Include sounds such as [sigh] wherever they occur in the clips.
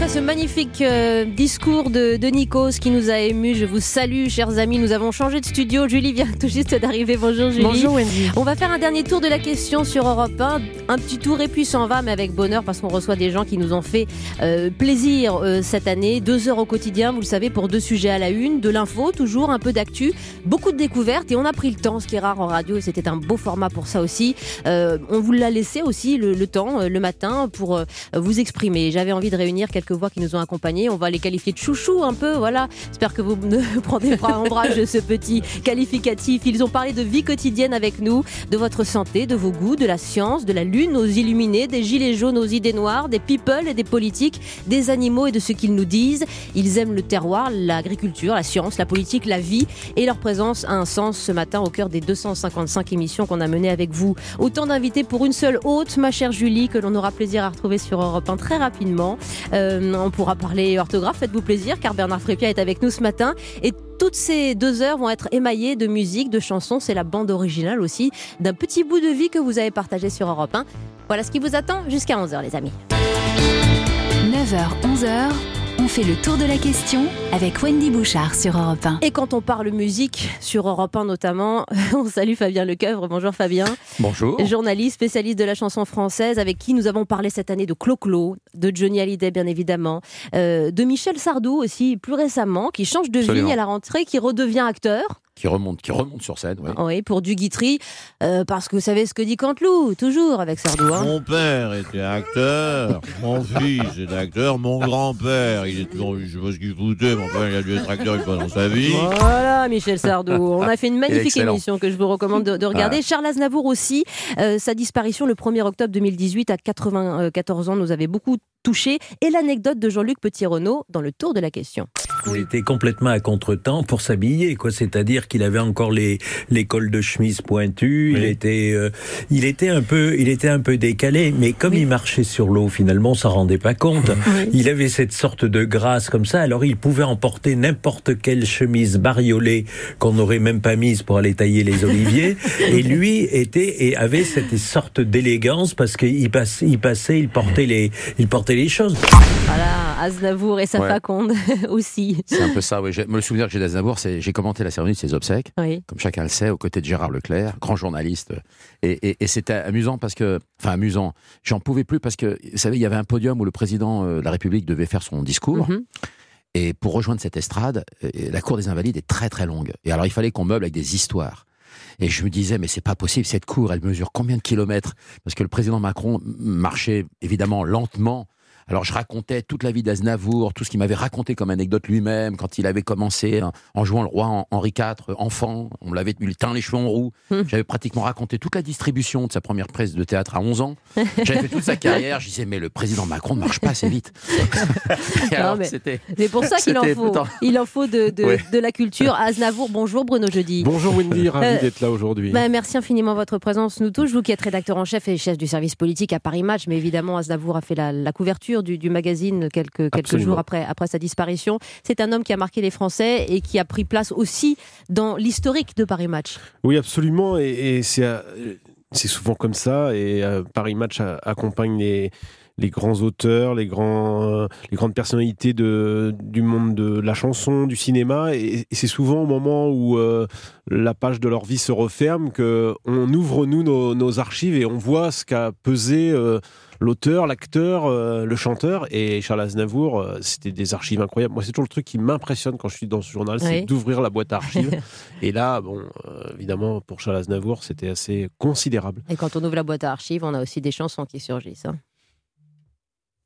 Après ce magnifique euh, discours de, de Nikos qui nous a émus, je vous salue, chers amis. Nous avons changé de studio. Julie vient tout juste d'arriver. Bonjour, Julie. Bonjour Wendy. On va faire un dernier tour de la question sur Europe 1. Un petit tour et puis s'en va, mais avec bonheur parce qu'on reçoit des gens qui nous ont fait euh, plaisir euh, cette année. Deux heures au quotidien, vous le savez, pour deux sujets à la une, de l'info, toujours un peu d'actu, beaucoup de découvertes et on a pris le temps, ce qui est rare en radio et c'était un beau format pour ça aussi. On vous l'a laissé aussi le, le temps, le matin, pour vous exprimer. J'avais envie de réunir quelques voix qui nous ont accompagnés. On va les qualifier de chouchou un peu, voilà. J'espère que vous ne [laughs] prendrez pas ombrage de ce petit qualificatif. Ils ont parlé de vie quotidienne avec nous, de votre santé, de vos goûts, de la science, de la lune aux illuminés, des gilets jaunes aux idées noires, des people et des politiques, des animaux et de ce qu'ils nous disent. Ils aiment le terroir, l'agriculture, la science, la politique, la vie et leur présence a un sens ce matin au cœur des 255 émissions qu'on a menées avec vous. Autant d'invités pour une seule hôte, ma chère Julie, que l'on aura plaisir à retrouver sur Europe 1 très rapidement. Euh, on pourra parler orthographe, faites-vous plaisir, car Bernard Frépia est avec nous ce matin. Et toutes ces deux heures vont être émaillées de musique, de chansons. C'est la bande originale aussi d'un petit bout de vie que vous avez partagé sur Europe 1. Voilà ce qui vous attend jusqu'à 11h, les amis. 9h, 11h, on fait le tour de la question avec Wendy Bouchard sur Europe 1. Et quand on parle musique, sur Europe 1 notamment, [laughs] on salue Fabien Lecoeuvre. Bonjour Fabien. bonjour. Journaliste, spécialiste de la chanson française, avec qui nous avons parlé cette année de Clo-Clo, de Johnny Hallyday bien évidemment, euh, de Michel Sardou aussi plus récemment, qui change de Absolument. vie à la rentrée, qui redevient acteur. Qui remonte, qui remonte sur scène. Oui, pour du Guitry, euh, parce que vous savez ce que dit Canteloup, toujours avec Sardou. hein. Mon père était acteur, mon fils est acteur, mon grand-père, il est toujours, je sais pas ce qu'il foutait, mon père il a dû être acteur une fois dans sa vie. Voilà, Michel Sardou. [laughs] On a fait une magnifique émission que je vous recommande de, de regarder. Charles Aznavour aussi. euh, sa disparition le 1er octobre 2018 à 94 ans nous avait beaucoup touché. Et l'anecdote de Jean-Luc Petit-Renault dans le tour de la question. Il était complètement à contre-temps pour s'habiller, quoi. C'est-à-dire qu'il avait encore les les cols de chemise pointus. Il était euh, il était un peu il était un peu décalé, mais comme il marchait sur l'eau, finalement, on s'en rendait pas compte. [laughs] Il avait cette sorte de grâce comme ça. Alors il pouvait emporter n'importe quelle chemise bariolée qu'on n'aurait même pas mise pour aller tailler les oliviers. [laughs] et lui était et avait cette sorte d'élégance parce qu'il passait il passait il portait les il portait les choses. Voilà, Aznavour et sa Ouais. faconde [laughs] aussi. C'est un peu ça, oui. Le souvenir que j'ai d'Aznavour, c'est j'ai commenté la cérémonie de ses obsèques, Oui. comme chacun le sait, aux côtés de Gérard Leclerc, grand journaliste. Et, et- et c'était amusant parce que, enfin amusant, j'en pouvais plus parce que, vous savez, il y avait un podium où le président euh, de la République devait faire son discours. Mhm. Et pour rejoindre cette estrade, euh, la cour des Invalides est très très longue. Et alors il fallait qu'on meuble avec des histoires. Et je me disais, mais c'est pas possible, cette cour, elle mesure combien de kilomètres? Parce que le président Macron marchait évidemment lentement. Alors je racontais toute la vie d'Aznavour, tout ce qu'il m'avait raconté comme anecdote lui-même, quand il avait commencé en, en jouant le roi en- Henri IV, euh, enfant, on me l'avait lui teint les cheveux en roux. Hum. J'avais pratiquement raconté toute la distribution de sa première presse de théâtre à 11 ans. J'avais fait toute sa carrière, je disais, mais le président Macron ne marche pas assez vite. [laughs] C'est pour ça qu'il en faut. en- Il en faut de, de, Ouais. de la culture. Aznavour, bonjour Bruno Jeudi. Bonjour Wendy, ravi Euh, d'être là aujourd'hui. Ben, merci infiniment votre présence nous touche. Vous qui êtes rédacteur en chef et chef du service politique à Paris Match, mais évidemment Aznavour a fait la, la couverture du, du magazine quelques, quelques Absolument. jours après, après sa disparition. C'est un homme qui a marqué les Français et qui a pris place aussi dans l'historique de Paris Match. Oui, absolument, et, et c'est euh, c'est souvent comme ça, et euh, Paris Match a- accompagne les les grands auteurs, les, grands, euh, les grandes personnalités de, du monde de la chanson, du cinéma, et, et c'est souvent au moment où euh, la page de leur vie se referme que on ouvre nous nos, nos archives et on voit ce qu'a pesé l'auteur, l'acteur, euh, le chanteur. Et Charles Aznavour, euh, c'était des archives incroyables. Moi, c'est toujours le truc qui m'impressionne quand je suis dans ce journal, Oui. c'est d'ouvrir la boîte à archives. [laughs] et là, bon, euh, évidemment, pour Charles Aznavour, c'était assez considérable. Et quand on ouvre la boîte à archives, on a aussi des chansons qui surgissent. Hein.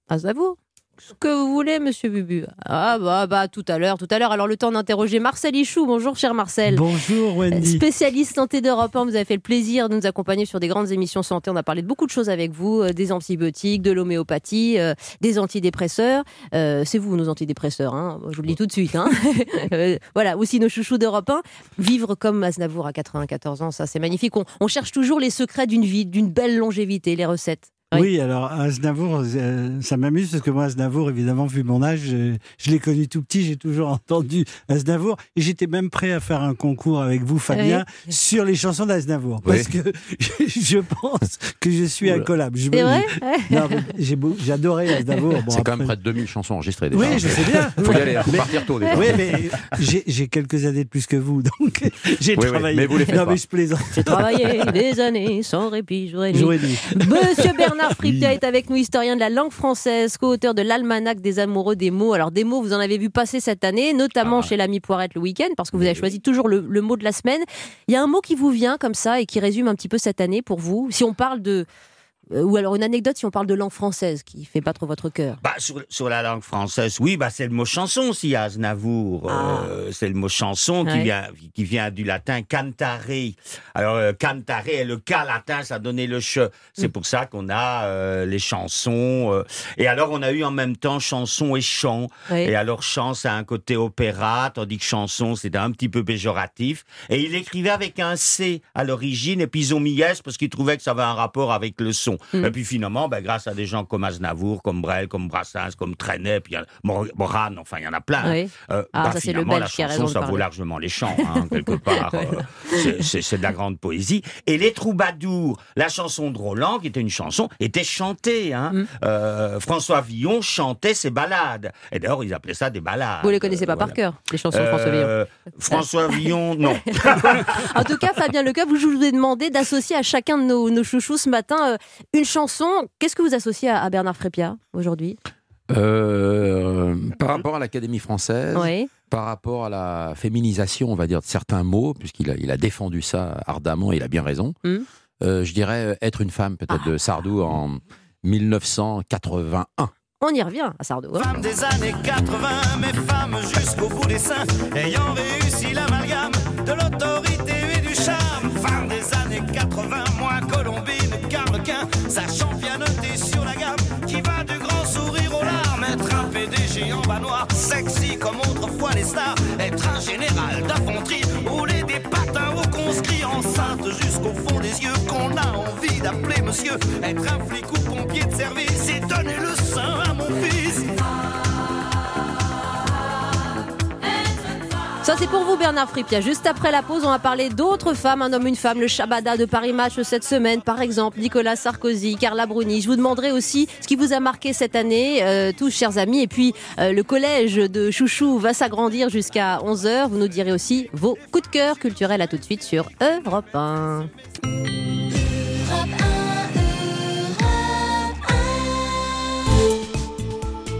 Aznavour? Ce que vous voulez, monsieur Bubu. Ah bah, bah tout à l'heure, tout à l'heure. Alors le temps d'interroger Marcel Ichou. Bonjour, cher Marcel. Bonjour Wendy. Spécialiste santé d'Europe 1, vous avez fait le plaisir de nous accompagner sur des grandes émissions santé. On a parlé de beaucoup de choses avec vous, euh, des antibiotiques, de l'homéopathie, euh, des antidépresseurs. Euh, c'est vous nos antidépresseurs, hein je vous le dis tout de suite. Hein [laughs] Euh, voilà, aussi nos chouchous d'Europe 1. Vivre comme Aznavour à 94 ans, ça c'est magnifique. On, on cherche toujours les secrets d'une vie, d'une belle longévité, les recettes. Oui, alors Aznavour, euh, ça m'amuse parce que moi, Aznavour, évidemment, vu mon âge, je, je l'ai connu tout petit, j'ai toujours [laughs] entendu Aznavour et j'étais même prêt à faire un concours avec vous, Fabien, sur les chansons d'Aznavour parce que [laughs] je pense que je suis incollable. Je [laughs] beau- J'adorais Aznavour. Bon, C'est quand même après- près de 2000 chansons enregistrées déjà. Oui, je sais bien. Faut y aller, hein, faut Mais- partir tôt déjà. Oui, mais j'ai j'ai quelques années de plus que vous, donc j'ai Oui, oui, travaillé. mais vous les faites non, pas. mais je plaisante. J'ai travaillé des années sans répit. Jour et nuit. Monsieur Bernard Fripia est avec nous, historien de la langue française, co-auteur de l'Almanach des amoureux des mots. Alors, des mots, vous en avez vu passer cette année, notamment Ah. chez l'ami Poirette le week-end, parce que vous avez choisi toujours le, le mot de la semaine. Il y a un mot qui vous vient comme ça et qui résume un petit peu cette année pour vous. Si on parle de. Euh, ou alors une anecdote, si on parle de langue française, qui fait pas trop votre cœur. Bah, sur, sur la langue française, oui, bah, c'est le mot chanson aussi, Aznavour. Ah. Euh, c'est le mot chanson qui, vient, qui vient du latin cantare. Alors, euh, cantare, et le K latin, ça donnait le che. C'est Mm. pour ça qu'on a euh, les chansons. et alors, on a eu en même temps chanson et chant. Oui. Et alors, chant, ça a un côté opéra, tandis que chanson, c'était un petit peu péjoratif. Et il écrivait avec un C à l'origine, et puis ils ont mis S parce qu'ils trouvaient que ça avait un rapport avec le son. Mm. Et puis finalement, ben, grâce à des gens comme Aznavour, comme Brel, comme Brassens, comme Trenet, puis Moran, enfin, il y en a plein. Oui. Euh, Ah, bah, ça, c'est le finalement, Belge la chanson, ça vaut largement les chants, hein, [laughs] quelque part. euh, c'est- de la grande poésie. Et les troubadours, la chanson de Roland, qui était une chanson, était chantée. Hein. Mm. Euh, François Villon chantait ses ballades. Et d'ailleurs, ils appelaient ça des ballades. Vous les connaissez pas Euh, par cœur, les chansons de François Villon. François Villon, [laughs] non. En tout cas, Fabien Lecoeur, vous- je vous ai demandé d'associer à chacun de nos, nos chouchous ce matin une chanson. Qu'est-ce que vous associez à, à Bernard Frépia aujourd'hui? Euh, par rapport à l'Académie française, Oui. par rapport à la féminisation, on va dire, de certains mots, puisqu'il a, il a défendu ça ardemment, et il a bien raison, Mm. euh, je dirais euh, Être une femme, peut-être, Ah. de Sardou en 1981. On y revient à Sardou. hein. Femmes des années 80, mais femmes jusqu'au bout des seins, ayant réussi l'amalgame de l'autorité et du charme. Femmes des années 80, moi Colombine, Carlequin, sachant bien noter sur la gamme, qui va du grand sourire aux larmes, être un PDG en bas noir, sexy comme autrefois les stars, être un général d'infanterie, rouler des patins au conscrit, enceinte jusqu'au fond des yeux, qu'on a envie d'appeler monsieur, être un flic ou pompier de service, et donner le sein à mon fils. C'est pour vous, Bernard Fripia. Juste après la pause, on va parler d'autres femmes, un homme, une femme, le Shabada de Paris Match cette semaine, par exemple, Nicolas Sarkozy, Carla Bruni. Je vous demanderai aussi ce qui vous a marqué cette année, euh, tous, chers amis. Et puis, euh, le collège de Chouchou va s'agrandir jusqu'à 11h. Vous nous direz aussi vos coups de cœur culturels. À tout de suite sur Europe 1.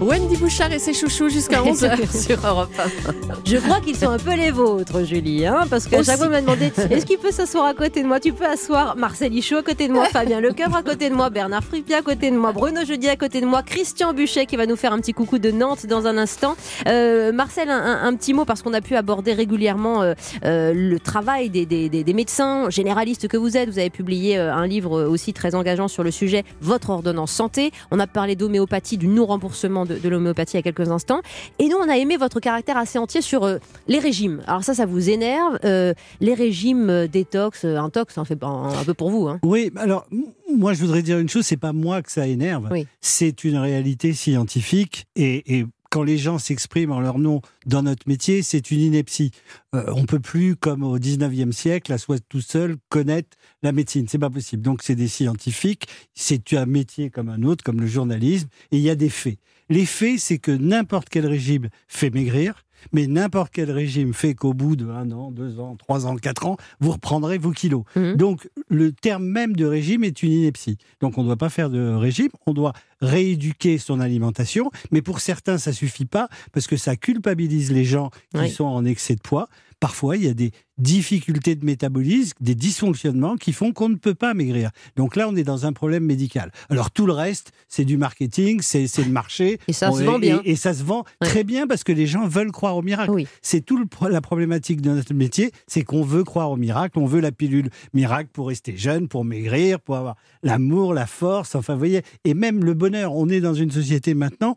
Wendy Bouchard et ses chouchous jusqu'à [laughs] 11h. sur Europe 1. Je crois qu'ils sont un peu les vôtres, Julie, hein, parce fois, on m'a demandé est-ce qu'il peut s'asseoir à côté de moi? Tu peux asseoir Marcel Ichou à côté de moi, Fabien Lecoeur à côté de moi, Bernard Fripia à côté de moi, Bruno Jeudi à côté de moi, Christian Buchet qui va nous faire un petit coucou de Nantes dans un instant. Euh, Marcel, un, un- un petit mot parce qu'on a pu aborder régulièrement euh, euh, le travail des, des- des- des médecins généralistes que vous êtes. Vous avez publié un livre aussi très engageant sur le sujet, Votre ordonnance santé. On a parlé d'homéopathie, du non-remboursement de, de l'homéopathie il y a quelques instants. Et nous, on a aimé votre caractère assez entier sur euh, les régimes. Alors ça, ça vous énerve. Euh, les régimes euh, détox, intox, ça en fait un, un peu pour vous. Hein. Oui, alors moi je voudrais dire une chose, c'est pas moi que ça énerve, Oui. c'est une réalité scientifique et, et quand les gens s'expriment en leur nom dans notre métier, c'est une ineptie. Euh, on peut plus, comme au 19e siècle, à soi tout seul, connaître la médecine. C'est pas possible. Donc c'est des scientifiques, c'est un métier comme un autre, comme le journalisme, et il y a des faits. Les faits, c'est que n'importe quel régime fait maigrir, mais n'importe quel régime fait qu'au bout de un an, deux ans, trois ans, quatre ans, vous reprendrez vos kilos. Mhm. Donc, le terme même de régime est une ineptie. Donc, on ne doit pas faire de régime, on doit rééduquer son alimentation, mais pour certains, ça suffit pas parce que ça culpabilise les gens qui Oui. sont en excès de poids. Parfois, il y a des difficultés de métabolisme, des dysfonctionnements qui font qu'on ne peut pas maigrir. Donc là, on est dans un problème médical. Alors tout le reste, c'est du marketing, c'est le marché. Et ça se vend bien. Et, et ça se vend Ouais. très bien parce que les gens veulent croire au miracle. Oui. C'est tout le la problématique de notre métier, c'est qu'on veut croire au miracle, on veut la pilule miracle pour rester jeune, pour maigrir, pour avoir l'amour, la force, enfin vous voyez, et même le bonheur. On est dans une société maintenant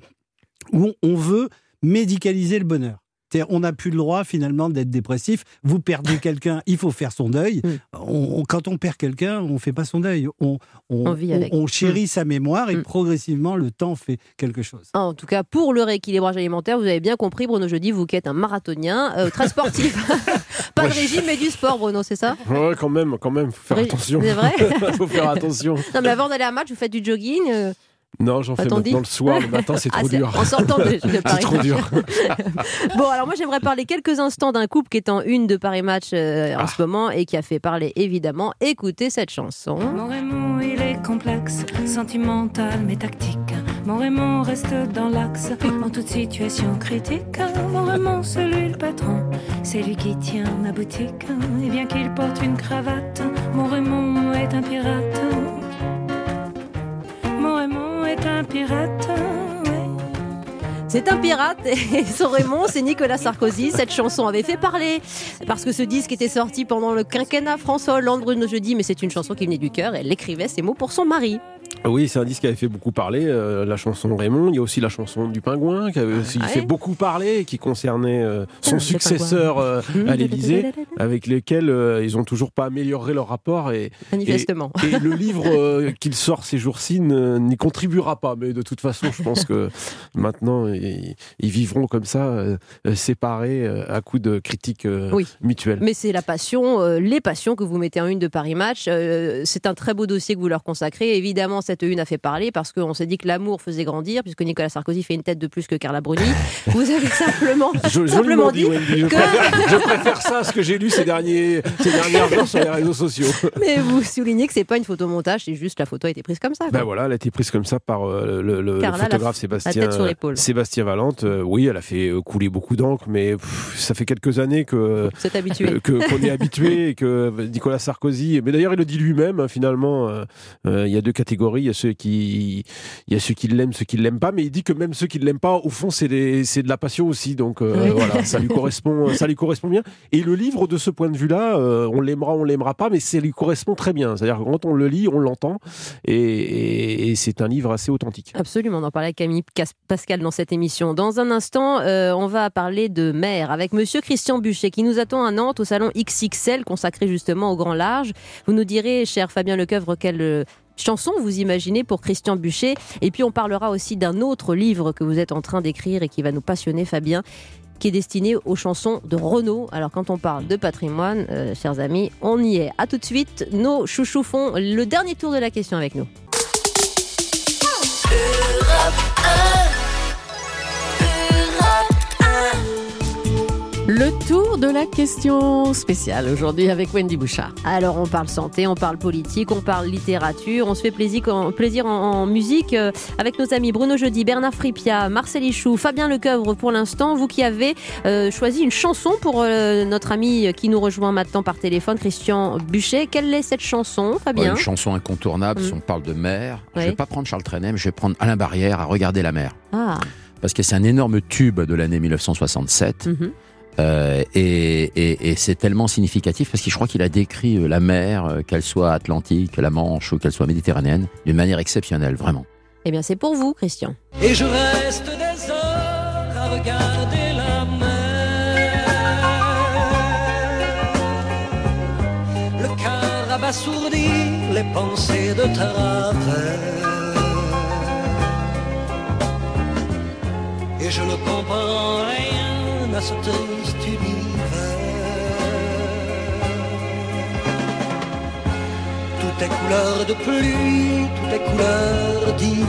où on veut médicaliser le bonheur. C'est-à-dire, On n'a plus le droit finalement d'être dépressif. Vous perdez [laughs] quelqu'un, il faut faire son deuil. Mm. On- on- quand on perd quelqu'un, on fait pas son deuil. On, On vit avec. on chérit sa mémoire et Mm. progressivement le temps fait quelque chose. En tout cas, pour le rééquilibrage alimentaire, vous avez bien compris, Bruno Jeudi, vous qui êtes un marathonien, euh, très sportif. [laughs] [laughs] Pas de régime, mais du sport, Bruno, c'est ça? Ouais, quand même, quand même, faut faire attention. c'est vrai faut faire attention. Non, mais avant d'aller à un match, vous faites du jogging euh, Non, j'en fais maintenant le soir, le matin, c'est [laughs] ah, trop dur. En sortant de, de [laughs] Paris trop dur. [laughs] Bon, alors moi j'aimerais parler quelques instants d'un couple qui est en une de Paris Match euh, en Ah. ce moment et qui a fait parler évidemment. Écoutez cette chanson. Mon Raymond, il est complexe, sentimental mais tactique. Mon Raymond reste dans l'axe en toute situation critique. Mon Raymond, c'est lui le patron, c'est lui qui tient ma boutique. Et bien qu'il porte une cravate, mon Raymond est un pirate. Un pirate. C'est un pirate [laughs] et son Raymond, c'est Nicolas Sarkozy. Cette chanson avait fait parler parce que ce disque était sorti pendant le quinquennat François Hollande, Jeudi, mais c'est une chanson qui venait du cœur. Elle écrivait ces mots pour son mari. Oui, c'est un disque qui avait fait beaucoup parler, euh, la chanson Raymond. Il y a aussi la chanson du Pingouin qui avait aussi Ah ouais fait beaucoup parler qui concernait euh, son Ah, le successeur euh, à l'Élysée, avec lesquels ils ont toujours pas amélioré leur rapport. Et, Manifestement. et le livre qu'il sort ces jours-ci n'y contribuera pas. Mais de toute façon, je pense que [laughs] maintenant, ils, ils vivront comme ça, séparés à coups de critiques Oui. mutuelles. Mais c'est la passion, les passions que vous mettez en une de Paris Match. C'est un très beau dossier que vous leur consacrez. Évidemment, cette une a fait parler parce qu'on s'est dit que l'amour faisait grandir, puisque Nicolas Sarkozy fait une tête de plus que Carla Bruni. [laughs] vous avez simplement, Jo- simplement dit, Wendy. Je, que- préfère, je préfère ça à ce que j'ai lu ces, derniers, ces dernières heures [laughs] sur les réseaux sociaux. Mais vous soulignez que c'est pas une photomontage, c'est juste la photo a été prise comme ça. quoi. Ben voilà, elle a été prise comme ça par euh, le, le- le Carla, la- photographe la Sébastien, sur l'épaule. Sébastien Valente. Euh, oui, elle a fait euh, couler beaucoup d'encre, mais pff, ça fait quelques années que habitué. qu'on est habitué et que Nicolas Sarkozy. Mais d'ailleurs, il le dit lui-même. hein, finalement, euh, il y a deux catégories. Il y a ceux qui, il y a ceux qui l'aiment, ceux qui l'aiment pas. Mais il dit que même ceux qui l'aiment pas, au fond, c'est de la passion aussi. Donc euh, Oui. voilà, ça lui correspond, ça lui correspond bien. Et le livre, de ce point de vue-là, euh, on l'aimera, on l'aimera pas, mais ça lui correspond très bien. C'est-à-dire que quand on le lit, on l'entend, et, et- et c'est un livre assez authentique. Absolument, on en parlait avec Camille Pascal dans cette émission. Dans un instant, euh, on va parler de mer avec Monsieur Christian Buchet qui nous attend à Nantes au salon XXL consacré justement au grand large. Vous nous direz, cher Fabien Lecoeuvre, quelle chanson vous imaginez pour Christian Buchet. Et puis on parlera aussi d'un autre livre que vous êtes en train d'écrire et qui va nous passionner, Fabien qui est destiné aux chansons de Renaud. Alors quand on parle de patrimoine, euh, chers amis, on y est. À tout de suite, nos chouchous font le dernier tour de la question avec nous. Le tour de la question spéciale aujourd'hui avec Wendy Bouchard. Alors on parle santé, on parle politique, on parle littérature, on se fait plaisir en, plaisir en, en musique euh, avec nos amis Bruno Jeudi, Bernard Fripia, Marcel Ichou, Fabien Lecoeuvre pour l'instant. Vous qui avez euh, choisi une chanson pour euh, notre ami qui nous rejoint maintenant par téléphone, Christian Buchet. Quelle est cette chanson, Fabien une chanson incontournable, si Mm. on parle de mer. Je Ouais. vais pas prendre Charles Trenet, mais je vais prendre Alain Barrière à regarder la mer. Ah, Parce que c'est un énorme tube de l'année 1967. mhm. Euh, et et- et c'est tellement significatif parce que je crois qu'il a décrit euh, la mer, euh, qu'elle soit Atlantique, la Manche ou qu'elle soit méditerranéenne, d'une manière exceptionnelle, vraiment. Eh bien c'est pour vous, Christian. Et je reste des heures à regarder la mer. Le cœur abasourdi, les pensées de travers. Et je ne comprends rien à ce triste. Tout est couleur de pluie, tout est couleur d'hiver.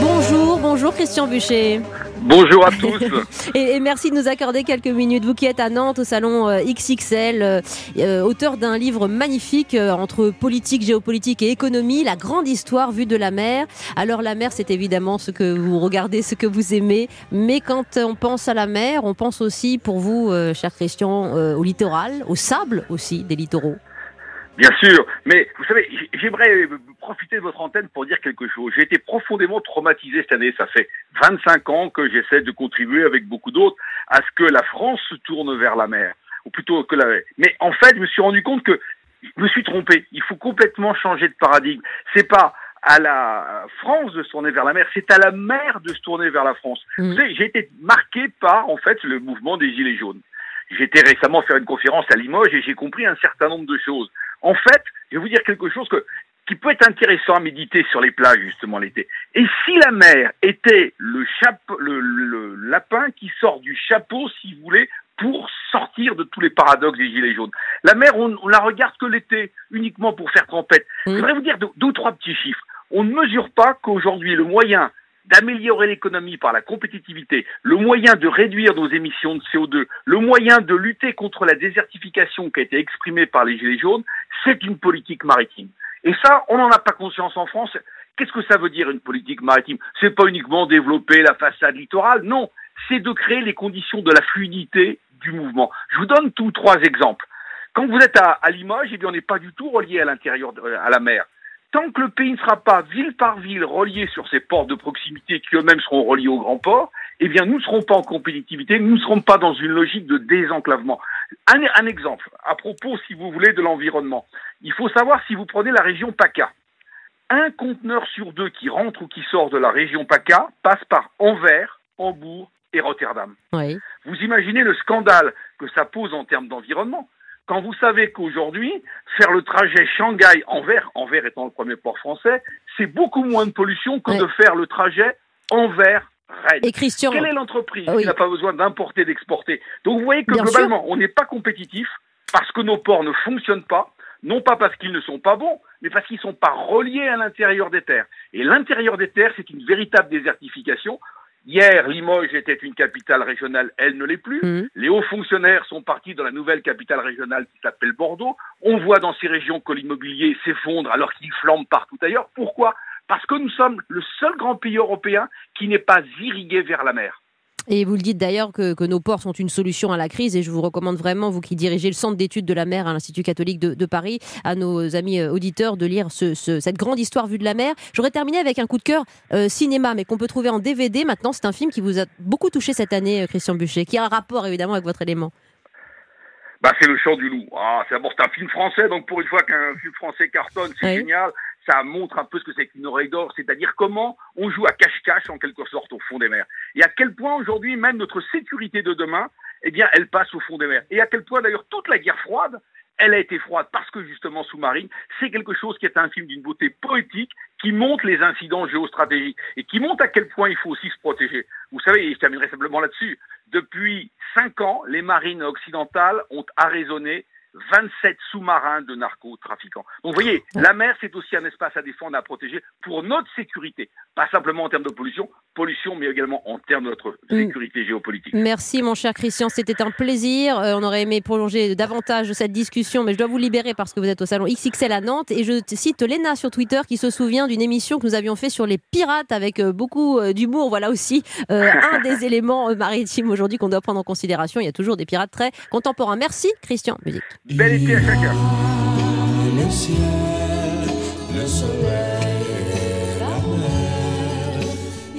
Bonjour, bonjour Christian Buchet. Bonjour à tous. [laughs] Et, merci de nous accorder quelques minutes. Vous qui êtes à Nantes au salon euh, XXL, euh, euh, auteur d'un livre magnifique euh, entre politique, géopolitique et économie, la grande histoire vue de la mer. Alors la mer, c'est évidemment ce que vous regardez, ce que vous aimez. Mais quand on pense à la mer, on pense aussi pour vous, euh, cher Christian, au littoral, au sable aussi des littoraux. Bien sûr, mais vous savez, j'aimerais profiter de votre antenne pour dire quelque chose. J'ai été profondément traumatisé cette année. Ça fait 25 ans que j'essaie de contribuer avec beaucoup d'autres à ce que la France se tourne vers la mer, ou plutôt que la. Mais en fait, je me suis rendu compte que je me suis trompé. Il faut complètement changer de paradigme. C'est pas à la France de se tourner vers la mer, c'est à la mer de se tourner vers la France. Mm. Vous savez, j'ai été marqué par, en fait, le mouvement des Gilets jaunes. J'étais récemment faire une conférence à Limoges et j'ai compris un certain nombre de choses. En fait, je vais vous dire quelque chose que, qui peut être intéressant à méditer sur les plages, justement, l'été. Et si la mer était le, chapeau, le, le lapin qui sort du chapeau, si vous voulez, pour sortir de tous les paradoxes des gilets jaunes. La mer, on, on la regarde que l'été, uniquement pour faire tempête. Je voudrais vous dire deux, deux ou trois petits chiffres. On ne mesure pas qu'aujourd'hui, le moyen d'améliorer l'économie par la compétitivité, le moyen de réduire nos émissions de CO2, le moyen de lutter contre la désertification qui a été exprimée par les Gilets jaunes, c'est une politique maritime. Et ça, on n'en a pas conscience en France. Qu'est-ce que ça veut dire une politique maritime? C'est pas uniquement développer la façade littorale, non, c'est de créer les conditions de la fluidité du mouvement. Je vous donne tous trois exemples. Quand vous êtes à, Limoges, eh bien, on n'est pas du tout relié à l'intérieur, à la mer. Tant que le pays ne sera pas ville par ville relié sur ces ports de proximité qui eux-mêmes seront reliés aux grands ports, eh bien, nous ne serons pas en compétitivité, nous ne serons pas dans une logique de désenclavement. Un, un exemple, à propos, si vous voulez, de l'environnement. Il faut savoir si vous prenez la région PACA. Un conteneur sur deux qui rentre ou qui sort de la région PACA passe par Anvers, Hambourg et Rotterdam. Oui. Vous imaginez le scandale que ça pose en termes d'environnement quand vous savez qu'aujourd'hui, faire le trajet Shanghai-Anvers, Anvers étant le premier port français, c'est beaucoup moins de pollution que de faire le trajet Anvers-Rennes. Et Christian- Quelle est l'entreprise Oui. qui n'a pas besoin d'importer, d'exporter Donc vous voyez que Bien globalement, on n'est pas compétitif parce que nos ports ne fonctionnent pas, non pas parce qu'ils ne sont pas bons, mais parce qu'ils ne sont pas reliés à l'intérieur des terres. Et l'intérieur des terres, c'est une véritable désertification. Hier, Limoges était une capitale régionale, elle ne l'est plus. Mmh. Les hauts fonctionnaires sont partis dans la nouvelle capitale régionale qui s'appelle Bordeaux. On voit dans ces régions que l'immobilier s'effondre alors qu'il flambe partout ailleurs. Pourquoi? Parce que nous sommes le seul grand pays européen qui n'est pas irrigué vers la mer. Et vous le dites d'ailleurs que, que nos ports sont une solution à la crise et je vous recommande vraiment, vous qui dirigez le centre d'études de la mer à l'Institut catholique de, de Paris, à nos amis euh, auditeurs de lire ce- ce- cette grande histoire vue de la mer. J'aurais terminé avec un coup de cœur euh, cinéma, mais qu'on peut trouver en DVD maintenant. C'est un film qui vous a beaucoup touché cette année, euh, Christian Buchet, qui a un rapport évidemment avec votre élément. Bah, c'est le chant du loup. Ah, c'est d'abord un film français, donc pour une fois qu'un film français cartonne, c'est Oui. génial. Ça montre un peu ce que c'est qu'une oreille d'or, c'est-à-dire comment on joue à cache-cache en quelque sorte au fond des mers. Et à quel point aujourd'hui même notre sécurité de demain, eh bien, elle passe au fond des mers. Et à quel point d'ailleurs toute la guerre froide, elle a été froide parce que justement sous-marine, c'est quelque chose qui est un film d'une beauté poétique qui montre les incidents géostratégiques et qui montre à quel point il faut aussi se protéger. Vous savez, et je terminerai simplement là-dessus, depuis cinq ans, les marines occidentales ont arraisonné 27 sous-marins de narcotrafiquants. Donc vous voyez, la mer, c'est aussi un espace à défendre, à protéger pour notre sécurité. Pas simplement en termes de pollution, pollution, mais également en termes de notre sécurité géopolitique. Merci mon cher Christian, c'était un plaisir. Euh, on aurait aimé prolonger davantage cette discussion, mais je dois vous libérer parce que vous êtes au salon XXL à Nantes. Et je cite Léna sur Twitter qui se souvient d'une émission que nous avions fait sur les pirates avec euh, beaucoup euh, d'humour. Voilà aussi euh, un des [laughs] éléments euh, maritimes aujourd'hui qu'on doit prendre en considération. Il y a toujours des pirates très contemporains. Merci Christian. Musique. Bel été à chacun. Le ciel, le soleil et la mer.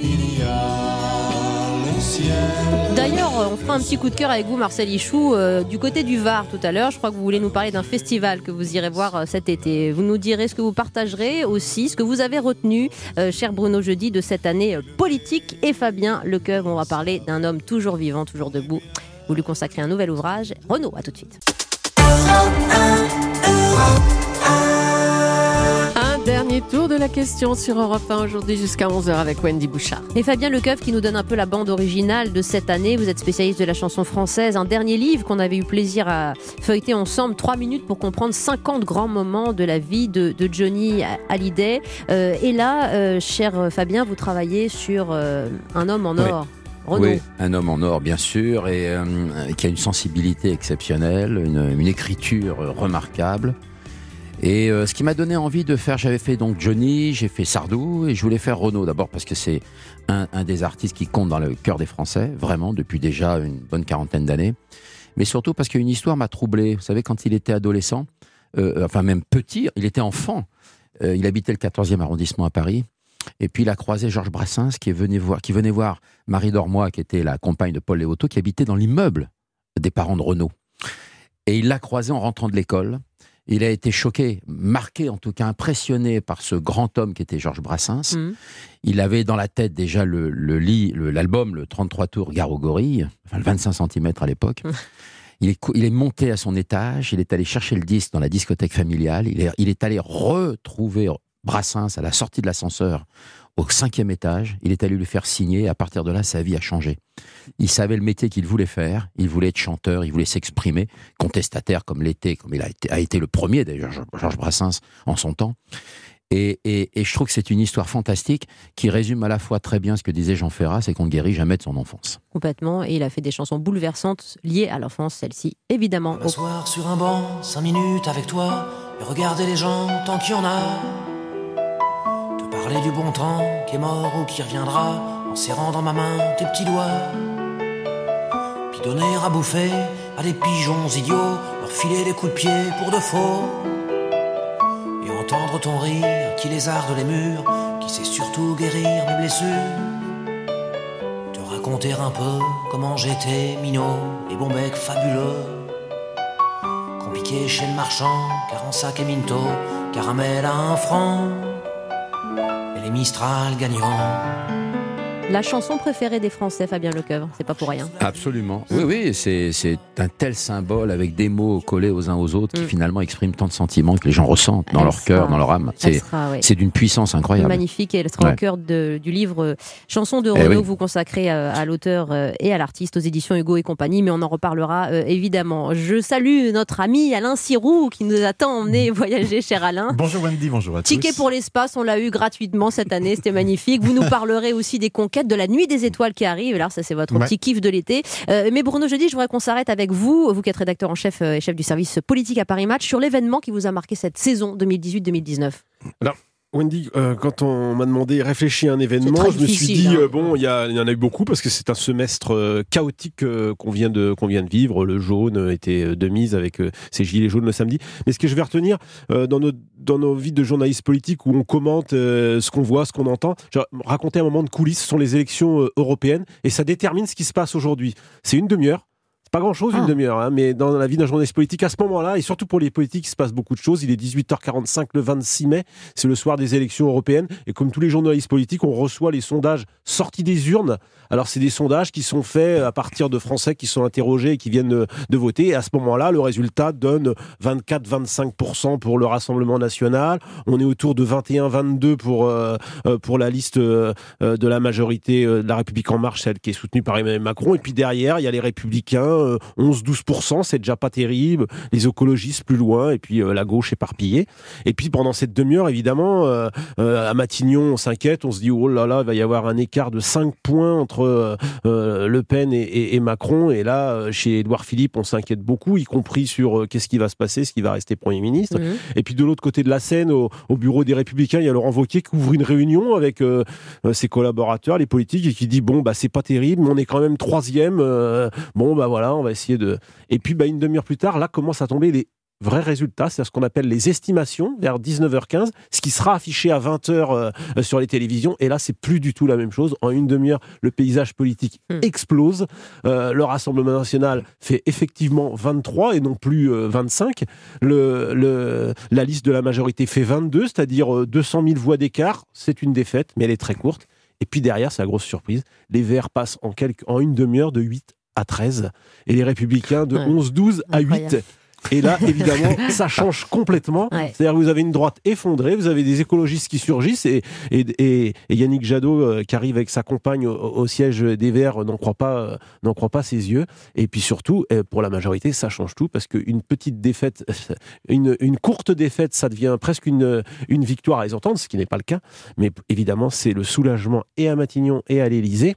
Il y a le ciel. D'ailleurs, on fera un petit coup de cœur avec vous, Marcel Ichou, euh, du côté du Var tout à l'heure. Je crois que vous voulez nous parler d'un festival que vous irez voir euh, cet été. Vous nous direz ce que vous partagerez aussi, ce que vous avez retenu, euh, cher Bruno Jeudi, de cette année politique. Et Fabien Lecoeur, on va parler d'un homme toujours vivant, toujours debout. Vous lui consacrez un nouvel ouvrage. Renaud, à tout de suite. Un dernier tour de la question sur Europe 1 aujourd'hui jusqu'à 11h avec Wendy Bouchard. Et Fabien Lecoeuf qui nous donne un peu la bande originale de cette année. Vous êtes spécialiste de la chanson française. Un dernier livre qu'on avait eu plaisir à feuilleter ensemble. Trois minutes pour comprendre 50 grands moments de la vie de, de Johnny Hallyday. Euh, et là, euh, cher Fabien, vous travaillez sur euh, un homme en Oui. Oui, un homme en or, bien sûr, et euh, qui a une sensibilité exceptionnelle, une, une écriture euh, remarquable. Et euh, ce qui m'a donné envie de faire, j'avais fait donc Johnny, j'ai fait Sardou, et je voulais faire Renaud d'abord parce que c'est un, un des artistes qui compte dans le cœur des Français, vraiment, depuis déjà une bonne quarantaine d'années. Mais surtout parce qu'une histoire m'a troublé. Vous savez, quand il était adolescent, euh, enfin même petit, il était enfant, euh, il habitait le 14e arrondissement à Paris. Et puis il a croisé Georges Brassens qui, voir, venait voir Marie Dormois, qui était la compagne de Paul Léoto, qui habitait dans l'immeuble des parents de Renaud. Et il l'a croisé en rentrant de l'école. Il a été choqué, marqué en tout cas, impressionné par ce grand homme qui était Georges Brassens. Mhm. Il avait dans la tête déjà le, le lit, l'album, le, 33 tours Gare aux gorilles, enfin le 25 cm à l'époque. Il est, cou- il est monté à son étage, il est allé chercher le disque dans la discothèque familiale, il est, il est allé retrouver Brassens à la sortie de l'ascenseur au cinquième étage, il est allé lui faire signer, et à partir de là, sa vie a changé. Il savait le métier qu'il voulait faire, il voulait être chanteur, il voulait s'exprimer, contestataire comme l'était, comme il a été, a été le premier d'ailleurs, Georges- Brassens en son temps. Et, et- et je trouve que c'est une histoire fantastique qui résume à la fois très bien ce que disait Jean Ferrat, c'est qu'on ne guérit jamais de son enfance. Complètement. Et il a fait des chansons bouleversantes liées à l'enfance, celle-ci, évidemment. Au- sur un banc, cinq minutes avec toi, et regarder les gens tant qu'il y en a. Parler du bon temps qui est mort ou qui reviendra, en serrant dans ma main tes petits doigts. Puis donner à bouffer à des pigeons idiots, leur filer des coups de pied pour de faux. Et entendre ton rire qui lézarde les murs, qui sait surtout guérir mes blessures. Te raconter un peu comment j'étais minot et bon bec fabuleux. Compliqué chez le marchand, car en sac et minto, caramel à un franc. Les Mistral gagnants. La chanson préférée des Français, Fabien Lecoeuvre, c'est pas pour rien. Absolument. Oui, oui, c'est un tel symbole avec des mots collés aux uns aux autres qui finalement expriment tant de sentiments que les gens ressentent dans Elle leur cœur, dans leur âme. C'est ouais. d'une puissance incroyable. Magnifique, et elle sera Ouais. au cœur de- du livre euh, Chansons de Eh Renaud oui. que vous consacrez euh, à l'auteur euh, et à l'artiste aux éditions Hugo et compagnie, mais on en reparlera euh, évidemment. Je salue notre ami Alain Sirou qui nous a tant emmené [laughs] voyager, cher Alain. Bonjour Wendy, bonjour à tous. Ticket pour l'espace, on l'a eu gratuitement cette année, c'était magnifique. Vous nous parlerez aussi des conquêtes de la nuit des étoiles qui arrive. Là, ça c'est votre Ouais. petit kiff de l'été. Euh, mais Bruno Jeudi, je voudrais qu'on s'arrête avec vous, vous qui êtes rédacteur en chef euh, et chef du service politique à Paris Match, sur l'événement qui vous a marqué cette saison 2018-2019. Alors, Wendy, euh, quand on m'a demandé réfléchir à un événement, je me suis dit hein. euh, bon, il y, en a eu beaucoup parce que c'est un semestre euh, chaotique qu'on vient de qu'on vient de vivre. Le jaune était de mise avec ces gilets jaunes le samedi. Mais ce que je vais retenir dans nos dans nos vies de journalistes politiques où on commente ce qu'on voit, ce qu'on entend, raconter un moment de coulisses. Ce sont les élections européennes et ça détermine ce qui se passe aujourd'hui. C'est une demi-heure. Pas grand chose, Ah. une demi-heure, hein, mais dans la vie d'un journaliste politique, à ce moment-là, et surtout pour les politiques, il se passe beaucoup de choses. Il est 18h45 le 26 mai, c'est le soir des élections européennes, et comme tous les journalistes politiques, on reçoit les sondages sortis des urnes. Alors, c'est des sondages qui sont faits à partir de Français qui sont interrogés et qui viennent de, voter, et à ce moment-là, le résultat donne 24-25% pour le Rassemblement national. On est autour de 21-22 pour, euh, euh, pour la liste euh, euh, de la majorité euh, de la République En Marche, celle qui est soutenue par Emmanuel Macron. Et puis derrière, il y a les Républicains, euh, 11-12%, c'est déjà pas terrible. Les écologistes plus loin, et puis euh, la gauche éparpillée. Et puis pendant cette demi-heure, évidemment, euh, euh, à Matignon, on s'inquiète, on se dit, oh là là, il va y avoir un écart de 5 points entre euh, euh, Le Pen et, et- et Macron. Et là, euh, chez Édouard Philippe, on s'inquiète beaucoup, y compris sur euh, qu'est-ce qui va se passer, ce qui va rester Premier ministre. Mhm. Et puis de l'autre côté de la scène, au, au bureau des Républicains, il y a Laurent Wauquiez qui ouvre une réunion avec euh, euh, ses collaborateurs, les politiques, et qui dit bon bah c'est pas terrible, mais on est quand même troisième. euh, bon bah voilà, on va essayer de. Et puis bah une demi-heure plus tard, là commencent à tomber les vrais résultats, c'est ce qu'on appelle les estimations vers 19h15, ce qui sera affiché à 20h euh, sur les télévisions. Et là, c'est plus du tout la même chose. En une demi-heure, le paysage politique explose. Euh, le Rassemblement national fait effectivement 23 et non plus euh, 25. Le, le- la liste de la majorité fait 22, c'est-à-dire euh, 200 000 voix d'écart. C'est une défaite, mais elle est très courte. Et puis derrière, c'est la grosse surprise. Les Verts passent en, quelques, en une demi-heure de 8 à 13 et les Républicains de Ouais. 11-12 à 8. Incroyable. Et là, évidemment, [laughs] ça change complètement. Ouais. C'est-à-dire que vous avez une droite effondrée, vous avez des écologistes qui surgissent et, et, et- et Yannick Jadot, euh, qui arrive avec sa compagne au, au siège des Verts, euh, n'en croit pas, euh, n'en croit pas ses yeux. Et puis surtout, pour la majorité, ça change tout parce qu'une petite défaite, [laughs] une, une courte défaite, ça devient presque une, une victoire à les entendre, ce qui n'est pas le cas. Mais évidemment, c'est le soulagement et à Matignon et à l'Élysée.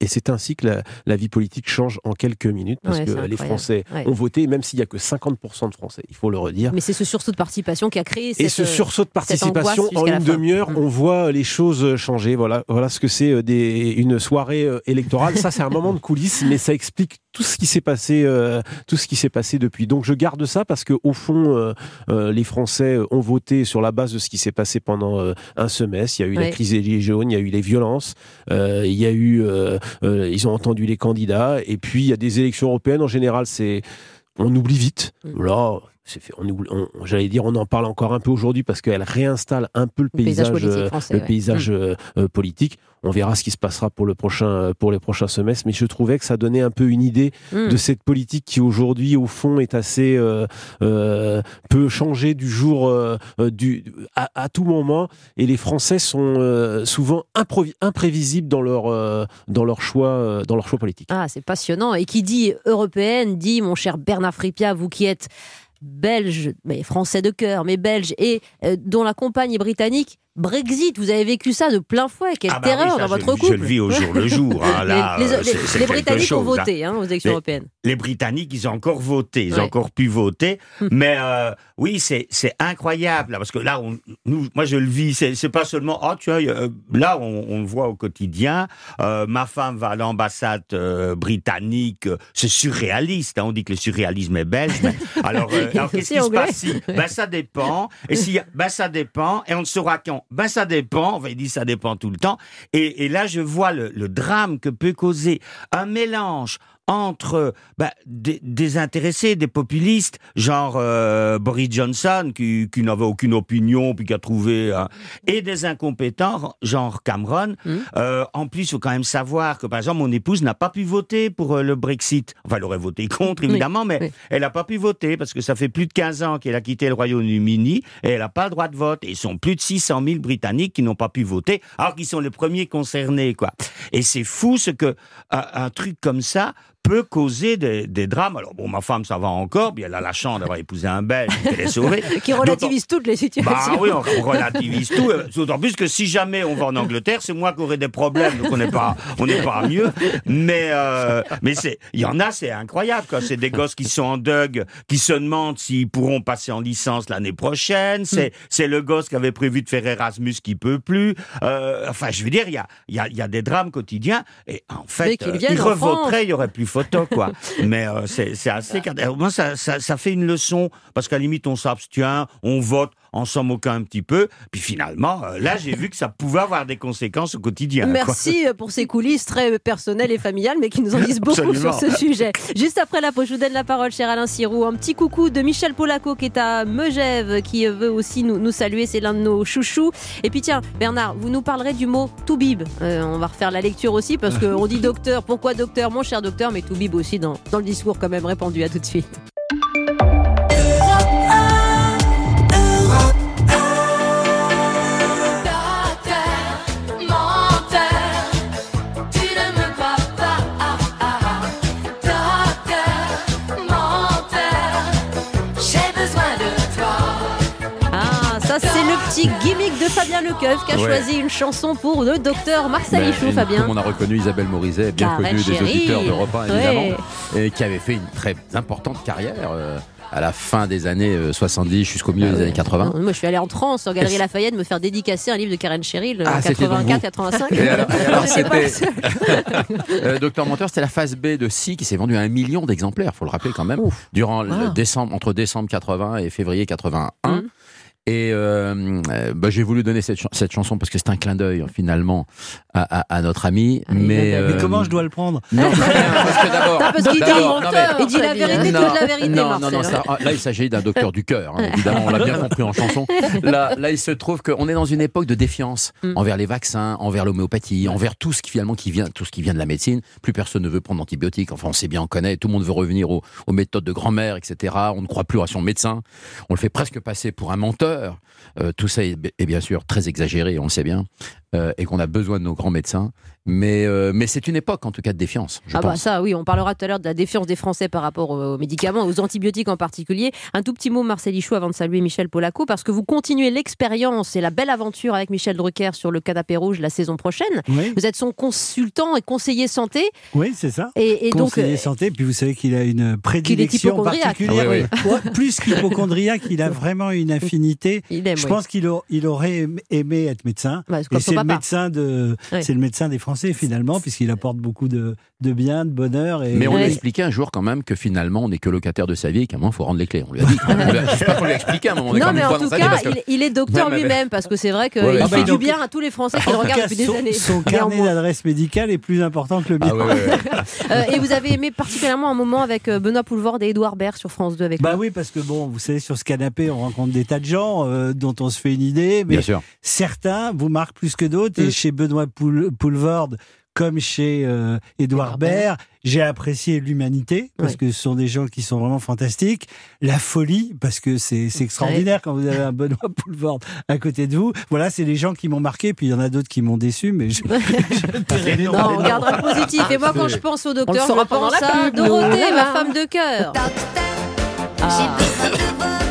Et, c'est ainsi que la, la vie politique change en quelques minutes, parce Ouais, que les. Français Ouais. ont voté, même s'il n'y a que 50% de Français, il faut le redire. Mais c'est ce sursaut de participation qui a créé cette, Et ce sursaut de participation, en une demi-heure, Mm. on voit les choses changer. Voilà, voilà ce que c'est euh, une soirée euh, électorale. Ça, c'est un moment de coulisses, mais ça explique tout ce qui s'est passé, euh, tout ce qui s'est passé depuis. Donc, je garde ça parce que au fond, euh, euh, les Français ont voté sur la base de ce qui s'est passé pendant euh, un semestre. Il y a eu la crise des jaunes, il y a eu les violences, euh, il y a eu, euh, euh, ils ont entendu les candidats, et puis il y a des élections européennes. En général, c'est on oublie vite. Mm. Là, c'est fait- on, on- j'allais dire, on en parle encore un peu aujourd'hui parce qu'elle réinstalle un peu le Le paysage paysage, politique euh, français, le ouais. paysage euh, euh, politique. On verra ce qui se passera pour le prochain, pour les prochains semestres. Mais je trouvais que ça donnait un peu une idée Mm. de cette politique qui aujourd'hui, au fond, est assez euh, euh, peut changer du jour euh, euh, du à, à tout moment. Et les Français sont euh, souvent imprévisibles dans leur dans leur choix dans leur choix politique. Ah, c'est passionnant. Et qui dit européenne dit, mon cher Bernard Fripia, vous qui êtes belge, mais français de cœur, mais belge, et dont la compagne est britannique, Brexit, vous avez vécu ça de plein fouet. Quelle Ah bah oui, terreur ça, dans votre le- je couple. le vis au jour le jour, hein, [laughs] là, les Britanniques ont voté hein. aux élections européennes. Les Britanniques, ils ont encore voté, ils Ouais. ont encore pu voter. Hum. Mais euh, oui, c'est incroyable là, parce que là, on, nous, moi je le vis. C'est pas seulement oh tu vois, euh, là on, on le voit au quotidien. Euh, ma femme va à l'ambassade euh, britannique. C'est surréaliste. hein, on dit que le surréalisme est belge. mais [laughs] alors, alors qu'est-ce qui se passe si? Ben ça dépend. Et si ben ça dépend. Et on ne saura quand. Ben ça dépend. Enfin, il dit ça dépend tout le temps. Et, là, je vois le drame que peut causer un mélange entre bah, des, des intéressés, des populistes, genre euh, Boris Johnson, qui, qui n'avait aucune opinion, puis qui a trouvé... euh, et des incompétents, genre Cameron. Mmh. Euh, en plus, il faut quand même savoir que, par exemple, mon épouse n'a pas pu voter pour euh, le Brexit. Enfin, elle aurait voté contre, Oui, évidemment, mais oui. elle n'a pas pu voter parce que ça fait plus de 15 ans qu'elle a quitté le Royaume-Uni et elle n'a pas le droit de vote. Et ils sont plus de 600 000 Britanniques qui n'ont pas pu voter, alors qu'ils sont les premiers concernés, quoi. Et c'est fou ce que un truc comme ça peut causer des, des drames. Alors bon, ma femme, ça va encore, puis elle a la chance d'avoir épousé un Belge, elle est sauvée. Qui relativise toutes les situations. Bah oui, on, relativise tout. euh, D'autant plus que si jamais on va en Angleterre, c'est moi qui aurai des problèmes, donc on n'est pas, on n'est pas mieux. Mais euh, mais c'est, il y en a, c'est incroyable. Quoi. C'est des gosses qui sont en deuil, qui se demandent s'ils pourront passer en licence l'année prochaine. C'est c'est le gosse qui avait prévu de faire Erasmus qui peut plus. Euh, enfin, je veux dire, il y a il y a, y a des drames quotidiens et en fait, euh, ils revoteraient, il y aurait plus quoi. [laughs] Mais euh, c'est assez. cad- Moi, ça, ça ça fait une leçon parce qu'à la limite on s'abstient, on vote, on s'en moque un petit peu. Puis finalement, euh, là, j'ai vu que ça pouvait avoir des conséquences au quotidien. Merci euh, pour ces coulisses très personnelles et familiales, mais qui nous en disent beaucoup sur ce sujet. Juste après la pause, je vous donne la parole, cher Alain Sirou. Un petit coucou de Michel Polaco qui est à Megève, qui veut aussi nous, nous saluer. C'est l'un de nos chouchous. Et puis tiens, Bernard, vous nous parlerez du mot toubib. Euh, on va refaire la lecture aussi parce qu'on dit docteur. Pourquoi docteur, mon cher docteur, mais toubib aussi dans, dans le discours quand même répandu. À tout de suite. Gimmick de Fabien Lecoeuf qui a Ouais. choisi une chanson pour le docteur Marcel Mais, Ichou, Fabien. Comme on a reconnu Isabelle Morizet, bien connue des auditeurs d'Europe 1, évidemment, Ouais. et qui avait fait une très importante carrière euh, à la fin des années euh, 70 jusqu'au milieu des années 80. Moi, je suis allé en France en Galerie Lafayette me faire dédicacer un livre de Karen Cheryl, Ah, c'était donc vous. 84-85. Et alors- et alors, J'étais pas c'était- [laughs] Euh, Docteur Menteur, c'était la phase B de Si qui s'est vendue à un million d'exemplaires, faut le rappeler quand même, durant le Ah. décembre, entre décembre 80 et février 81. Hum. Et euh, euh, bah, j'ai voulu donner cette, ch- cette chanson parce que c'est un clin d'œil finalement à, à- à notre ami. mais, Mais euh, comment je dois le prendre Non, parce que [laughs] d'abord, Non, parce qu'il dit, d'abord, non, mais- il dit la vérité, non, toute la vérité, non, non, non, ça- hein. là il s'agit d'un docteur du cœur, hein, évidemment, on l'a bien compris en chanson. Là, là, il se trouve qu'on est dans une époque de défiance Mm. envers les vaccins, envers l'homéopathie, envers tout ce qui finalement qui vient, tout ce qui vient de la médecine. Plus personne ne veut prendre d'antibiotiques. Enfin, on sait bien, on connaît. Tout le monde veut revenir aux, aux méthodes de grand-mère, etc. On ne croit plus à son médecin. On le fait presque passer pour un menteur peur euh, tout ça est, est bien sûr très exagéré, on le sait bien, euh, et qu'on a besoin de nos grands médecins. Mais, euh, mais c'est une époque, en tout cas, de défiance. Je Ah bah ça oui, on parlera tout à l'heure de la défiance des Français par rapport aux médicaments, aux antibiotiques en particulier. Un tout petit mot Marcel Ichou avant de saluer Michel Polaco parce que vous continuez l'expérience et la belle aventure avec Michel Drucker sur le canapé rouge la saison prochaine. Oui. Vous êtes son consultant et conseiller santé Oui, c'est ça. et, et donc Conseiller euh, santé, puis vous savez qu'il a une prédilection particulière. Ah oui, oui. Ouais, Plus [laughs] qu'hypochondriaque, il a vraiment une affinité. il Je oui. pense qu'il a- il aurait aimé être médecin. Bah, Et c'est le médecin de, Oui. c'est le médecin des Français. Finalement, puisqu'il apporte beaucoup de, de bien, de bonheur. Et... Mais on lui a expliqué un jour quand même que finalement on n'est que locataire de sa vie et qu'à un moment il faut rendre les clés. On lui a dit. On lui a- Je sais pas qu'on lui a expliqué à un moment. donné, Non, mais en tout cas, il, il est docteur Ouais, lui-même parce que c'est vrai qu'il Ouais, fait Ah du bien à tous les Français qui le regardent depuis des années. son [laughs] carnet d'adresse médicale est plus important que le mien. Ah. [laughs] Euh, et vous avez aimé particulièrement un moment avec euh, Benoît Poulvord et Édouard Baird sur France 2 avec Bah oui, parce que bon, vous savez, sur ce canapé, on rencontre des tas de gens euh, dont on se fait une idée, mais Bien sûr. certains vous marquent plus que d'autres. Et chez Benoît Poul Poulvord, comme chez euh, Édouard Baird, j'ai apprécié l'humanité parce que ce sont des gens qui sont vraiment fantastiques. La folie parce que c'est extraordinaire quand vous avez un Benoît [laughs] Poulvord à côté de vous. Voilà, c'est les gens qui m'ont marqué. Puis il y en a d'autres qui m'ont déçu, mais je, [laughs] je non. Non, on gardera le positif. Et moi, quand je pense au docteur, je pense la à. Dorothée, ma femme de cœur. J'ai besoin de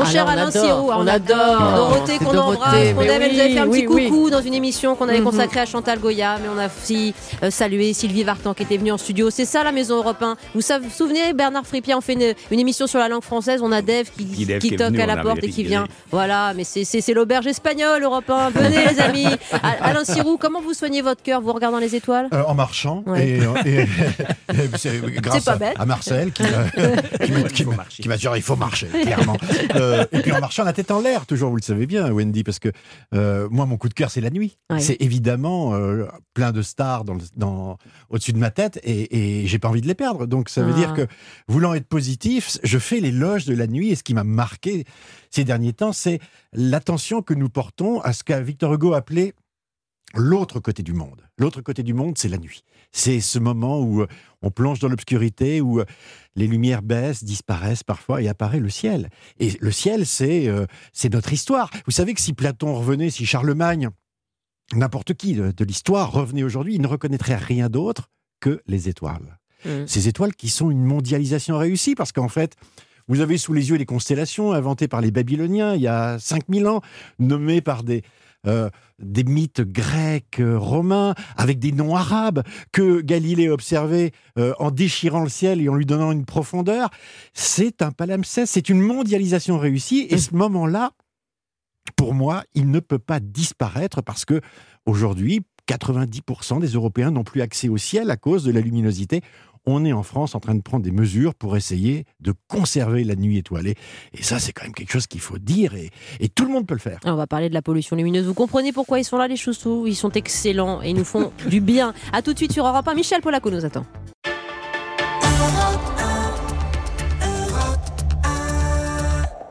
Mon Ah cher Alain adore, Sirou, on on adore. adore. Dorothée C'est qu'on Dorothée, embrasse, qu'on aime. Elle nous avait fait un petit oui, coucou dans une émission qu'on avait Mhm. consacrée à Chantal Goya, mais on a aussi euh, salué Sylvie Vartan qui était venue en studio. C'est ça la Maison Europe 1. Vous savez- vous souvenez, Bernard Frippier, on fait une, une émission sur la langue française. On a Dave qui, Qui Dave qui qui est toque venu, à la porte et qui vient. Voilà, mais c'est- l'auberge espagnole Europe 1. Venez les amis. [laughs] Al- Alain Sirou, comment vous soignez votre cœur Vous regardant les étoiles? Euh, en marchant Ouais. et, [laughs] et- et c'est grâce pas à, bête. à Marcel qui [laughs] m'a qui dit il faut marcher clairement Euh, et puis en marchant la tête en l'air toujours vous le savez bien Wendy parce que euh, moi mon coup de cœur c'est la nuit Ouais. c'est évidemment euh, plein de stars dans, le- dans au-dessus de ma tête et, et j'ai pas envie de les perdre donc ça veut Ah. dire que voulant être positif je fais l'éloge de la nuit et ce qui m'a marqué ces derniers temps c'est l'attention que nous portons à ce qu'a Victor Hugo appelé l'autre côté du monde. L'autre côté du monde, c'est la nuit. C'est ce moment où euh, on plonge dans l'obscurité, où euh, les lumières baissent, disparaissent parfois et apparaît le ciel. Et le ciel, c'est euh, c'est notre histoire. Vous savez que si Platon revenait, si Charlemagne, n'importe qui de, de l'histoire revenait aujourd'hui, il ne reconnaîtrait rien d'autre que les étoiles. Mm. Ces étoiles qui sont une mondialisation réussie parce qu'en fait, vous avez sous les yeux les constellations inventées par les Babyloniens il y a 5000 ans, nommées par des, euh, des mythes grecs, euh, romains, avec des noms arabes, que Galilée observait euh, en déchirant le ciel et en lui donnant une profondeur. C'est un palimpseste, c'est une mondialisation réussie. Et ce moment-là, pour moi, il ne peut pas disparaître parce que aujourd'hui, 90% des Européens n'ont plus accès au ciel à cause de la luminosité. On est en France en train de prendre des mesures pour essayer de conserver la nuit étoilée. Et ça, c'est quand même quelque chose qu'il faut dire et, et tout le monde peut le faire. On va parler de la pollution lumineuse. Vous comprenez pourquoi ils sont là, les choussous Ils sont excellents et ils nous font du bien. À tout de suite sur Europe 1. Michel Polaco nous attend.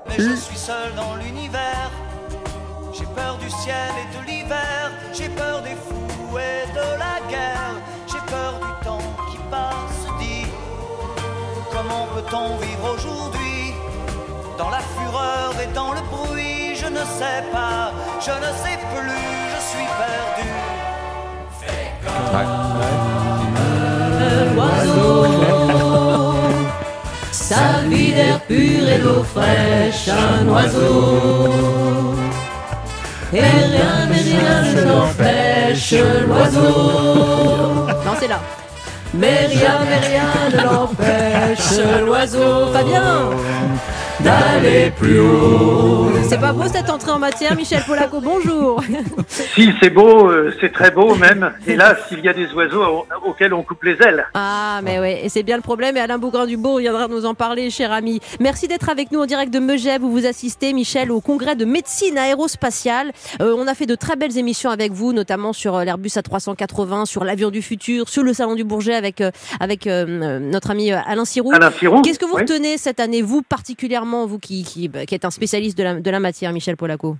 Mais je suis seul dans l'univers. J'ai peur du ciel et de l'hiver. J'ai comment peut-on vivre aujourd'hui? Dans la fureur et dans le bruit, je ne sais pas, je ne sais plus, je suis perdu. Fais L'oiseau, [laughs] sa vie d'air pur et d'eau fraîche, un oiseau. Et rien, mais rien ne l'empêche, l'oiseau. Non, c'est là. Mais rien, mais rien ne l'empêche, l'oiseau. Fabien d'aller plus haut. C'est pas beau cette entrée en matière, Michel Polaco, bonjour. [laughs] Si, c'est beau, euh, c'est très beau même. Hélas, il y a des oiseaux au- auxquels on coupe les ailes. Ah, mais ouais, et c'est bien le problème. Et Alain Bougrain-Dubourg viendra nous en parler, cher ami. Merci d'être avec nous en direct de Megève où vous assistez, Michel, au congrès de médecine aérospatiale. Euh, on a fait de très belles émissions avec vous, notamment sur euh, l'Airbus A380, sur l'avion du futur, sur le salon du Bourget avec, euh, avec notre ami Alain Sirou. Alain Sirou, Qu'est-ce que vous oui. retenez cette année, vous particulièrement, vous qui, qui, bah, qui êtes un spécialiste de la, de la matière, Michel Polaco.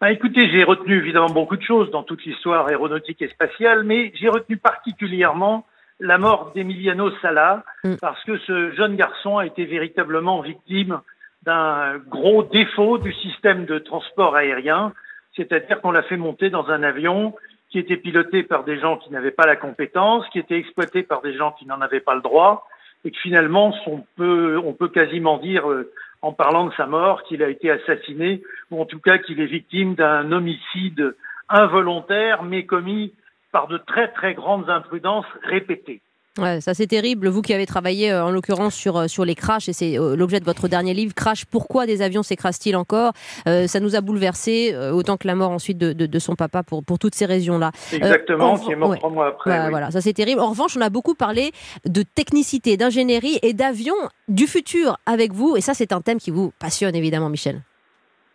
Ah, écoutez, j'ai retenu évidemment beaucoup de choses dans toute l'histoire aéronautique et spatiale, mais j'ai retenu particulièrement la mort d'Emiliano Sala, parce que ce jeune garçon a été véritablement victime d'un gros défaut du système de transport aérien, c'est-à-dire qu'on l'a fait monter dans un avion qui était piloté par des gens qui n'avaient pas la compétence, qui était exploité par des gens qui n'en avaient pas le droit, et que finalement, on peut, quasiment dire, euh, en parlant de sa mort, qu'il a été assassiné, ou en tout cas qu'il est victime d'un homicide involontaire, mais commis par de très très grandes imprudences répétées. Ouais, ça c'est terrible. Vous qui avez travaillé euh, en l'occurrence sur, euh, sur les crashs, et c'est euh, l'objet de votre dernier livre, Crash, pourquoi des avions s'écrasent-ils encore Ça nous a bouleversé, autant que la mort ensuite de, de, de son papa pour, pour toutes ces raisons-là. Exactement, en- qui est mort trois mois après. Bah, oui. Voilà, ça c'est terrible. En revanche, on a beaucoup parlé de technicité, d'ingénierie et d'avions du futur avec vous, et ça c'est un thème qui vous passionne évidemment, Michel.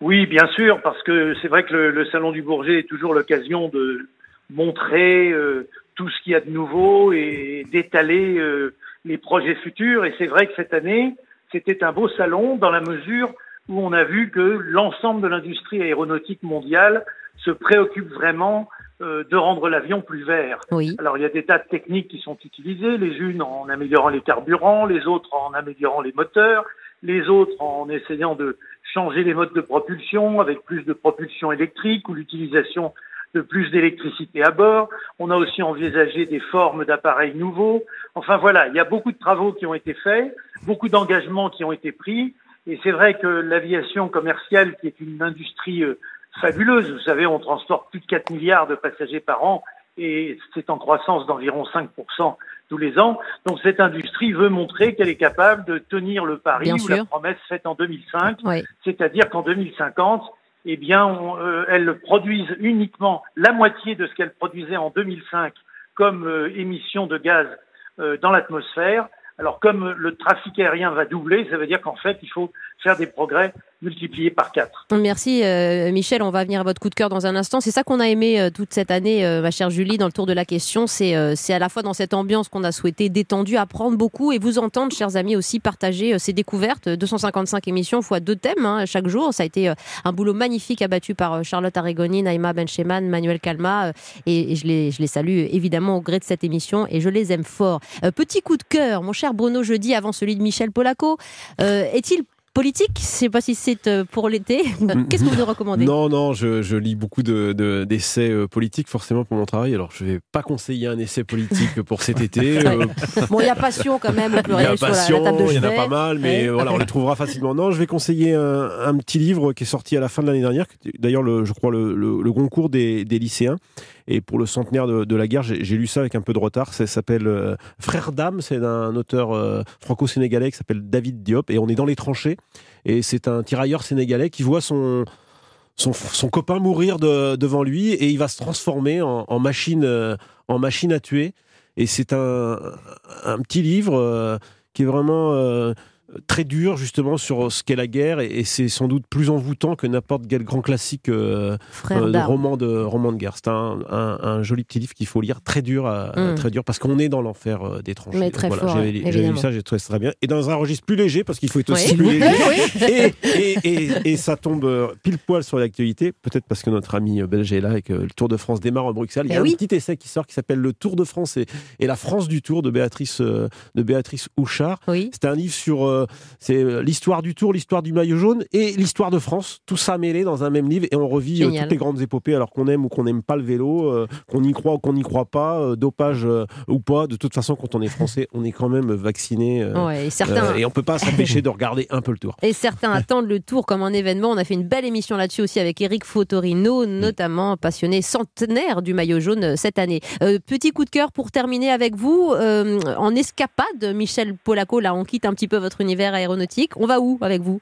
Oui, bien sûr, parce que c'est vrai que le, le Salon du Bourget est toujours l'occasion de montrer euh, tout ce qu'il y a de nouveau et d'étaler euh, les projets futurs. Et c'est vrai que cette année, c'était un beau salon dans la mesure où on a vu que l'ensemble de l'industrie aéronautique mondiale se préoccupe vraiment euh, de rendre l'avion plus vert. Oui. Alors il y a des tas de techniques qui sont utilisées, les unes en améliorant les carburants, les autres en améliorant les moteurs, les autres en essayant de changer les modes de propulsion avec plus de propulsion électrique ou l'utilisation de plus d'électricité à bord. On a aussi envisagé des formes d'appareils nouveaux. Enfin voilà, il y a beaucoup de travaux qui ont été faits, beaucoup d'engagements qui ont été pris. Et c'est vrai que l'aviation commerciale, qui est une industrie euh, fabuleuse, vous savez, on transporte plus de 4 milliards de passagers par an et c'est en croissance d'environ 5% tous les ans. Donc cette industrie veut montrer qu'elle est capable de tenir le pari Bien ou la promesse faite en 2005, Oui. c'est-à-dire qu'en 2050, eh bien, on, euh, elles produisent uniquement la moitié de ce qu'elles produisaient en 2005 comme euh, émissions de gaz euh, dans l'atmosphère. Alors, comme le trafic aérien va doubler, ça veut dire qu'en fait, il faut faire des progrès multipliés par quatre. Merci euh, Michel, on va venir à votre coup de cœur dans un instant. C'est ça qu'on a aimé euh, toute cette année, euh, ma chère Julie, dans le tour de la question. C'est euh, c'est à la fois dans cette ambiance qu'on a souhaité détendue, apprendre beaucoup et vous entendre, chers amis, aussi partager euh, ces découvertes. 255 émissions fois deux thèmes hein, chaque jour. Ça a été un boulot magnifique abattu par Charlotte Arregoni, Naïma Bencheman, Manuel Calma. et je, les, je les salue évidemment au gré de cette émission et je les aime fort. Petit coup de cœur, mon cher Bruno Jeudi, avant celui de Michel Polaco. Est-il politique Je sais pas si c'est euh, pour l'été. [laughs] Qu'est-ce que vous nous recommandez? Non, non, je, je lis beaucoup de, de- d'essais euh, politiques forcément pour mon travail. Alors, je vais pas conseiller un essai politique pour cet été. [laughs] Euh, [laughs] Bon, il y a passion quand même Il y a Passion, de il y en a pas mal, mais Ouais. voilà, on les trouvera facilement. Non, je vais conseiller un, un petit livre qui est sorti à la fin de l'année dernière, d'ailleurs, le, je crois, le, le, le concours des, des lycéens. Et pour le centenaire de, la guerre, j'ai lu ça avec un peu de retard. Ça s'appelle euh, Frère d'âme, c'est d'un auteur euh, franco-sénégalais qui s'appelle David Diop. Et on est dans les tranchées. Et c'est un tirailleur sénégalais qui voit son, son, copain mourir de- devant lui et il va se transformer en, en machine, euh, en machine à tuer. Et c'est un, un petit livre euh, qui est vraiment euh, très dur justement sur ce qu'est la guerre et, et c'est sans doute plus envoûtant que n'importe quel grand classique euh, euh, de roman de roman de guerre. C'est un, un- un joli petit livre qu'il faut lire, très dur, à- Mm. très dur parce qu'on est dans l'enfer euh, des tranchées. Mais très ouais, j'ai lu ça, j'ai trouvé ça très bien. Et dans un registre plus léger parce qu'il faut être aussi plus [laughs] léger. oui. Et, et, et, et ça tombe euh, pile poil sur l'actualité, peut-être parce que notre ami euh, belge est là et que le Tour de France démarre en Bruxelles. Il y a Eh un petit essai qui sort qui s'appelle Le Tour de France et, la France du Tour de Béatrice, euh, de Béatrice Houchard. C'est un livre sur euh, c'est euh, l'histoire du Tour, l'histoire du maillot jaune et l'histoire de France. Tout ça mêlé dans un même livre et on revit euh, Génial. toutes les grandes épopées alors qu'on aime ou qu'on n'aime pas le vélo, euh, qu'on y croit ou qu'on n'y croit pas, euh, dopage euh, ou pas. De toute façon, quand on est français, on est quand même vacciné. euh, Ouais, et certains- et on peut pas s'empêcher de regarder un peu le Tour. Et certains attendent le tour comme un événement. On a fait une belle émission là-dessus aussi avec Eric Fotorino, notamment passionné centenaire du maillot jaune euh, cette année. Euh, petit coup de cœur pour terminer avec vous. euh, en escapade, Michel Polaco, là on quitte un petit peu votre univers aéronautique. On va où avec vous?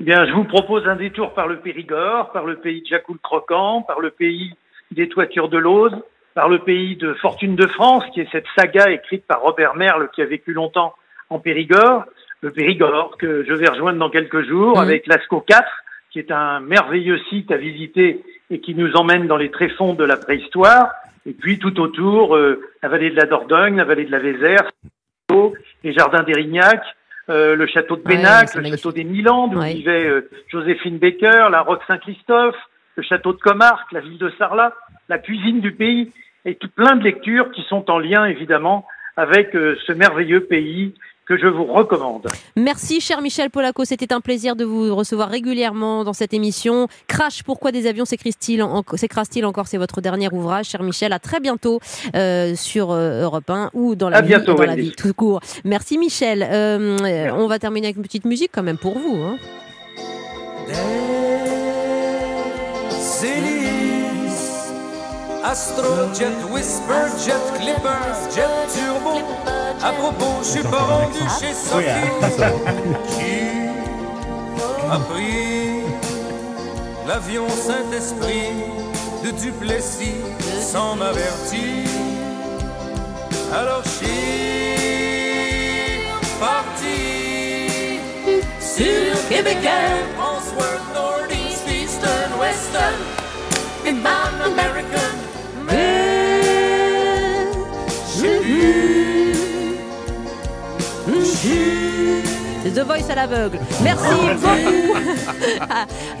Eh bien, je vous propose un détour par le Périgord, par le pays de Jacou le Croquant, par le pays des Toitures de l'Aude, par le pays de Fortune de France, qui est cette saga écrite par Robert Merle, qui a vécu longtemps en Périgord. Le Périgord, que je vais rejoindre dans quelques jours, avec l'ASCO 4, qui est un merveilleux site à visiter et qui nous emmène dans les tréfonds de la préhistoire. Et puis, tout autour, euh, la vallée de la Dordogne, la vallée de la Vézère, les jardins d'Érignac, euh, le château de Pénac, c'est le château des Milandes, où Ouais. vivait euh, Joséphine Baker, la Roque Saint-Christophe, le château de Comarque, la ville de Sarlat, la cuisine du pays, et tout plein de lectures qui sont en lien évidemment avec euh, ce merveilleux pays que je vous recommande. Merci, cher Michel Polaco. C'était un plaisir de vous recevoir régulièrement dans cette émission. Crash, pourquoi des avions s'écrasent-ils en- encore? C'est votre dernier ouvrage, cher Michel. À très bientôt euh, sur euh, Europe 1 ou dans la À vie, bientôt, dans la vie tout court. Merci, Michel. Euh, on va terminer avec une petite musique quand même pour vous. hein. Astro, Jet, Whisper, Jet, Clipper, Jet Turbo. À propos, je suis pas rendu chez Sophie. Qui a pris l'avion Saint-Esprit de Duplessis sans m'avertir? Alors je suis parti sur Québec Air, Transworld, Northeast, Eastern, Western, et man American. Mais j'ai eu, The Voice à l'aveugle. Merci [laughs] beaucoup.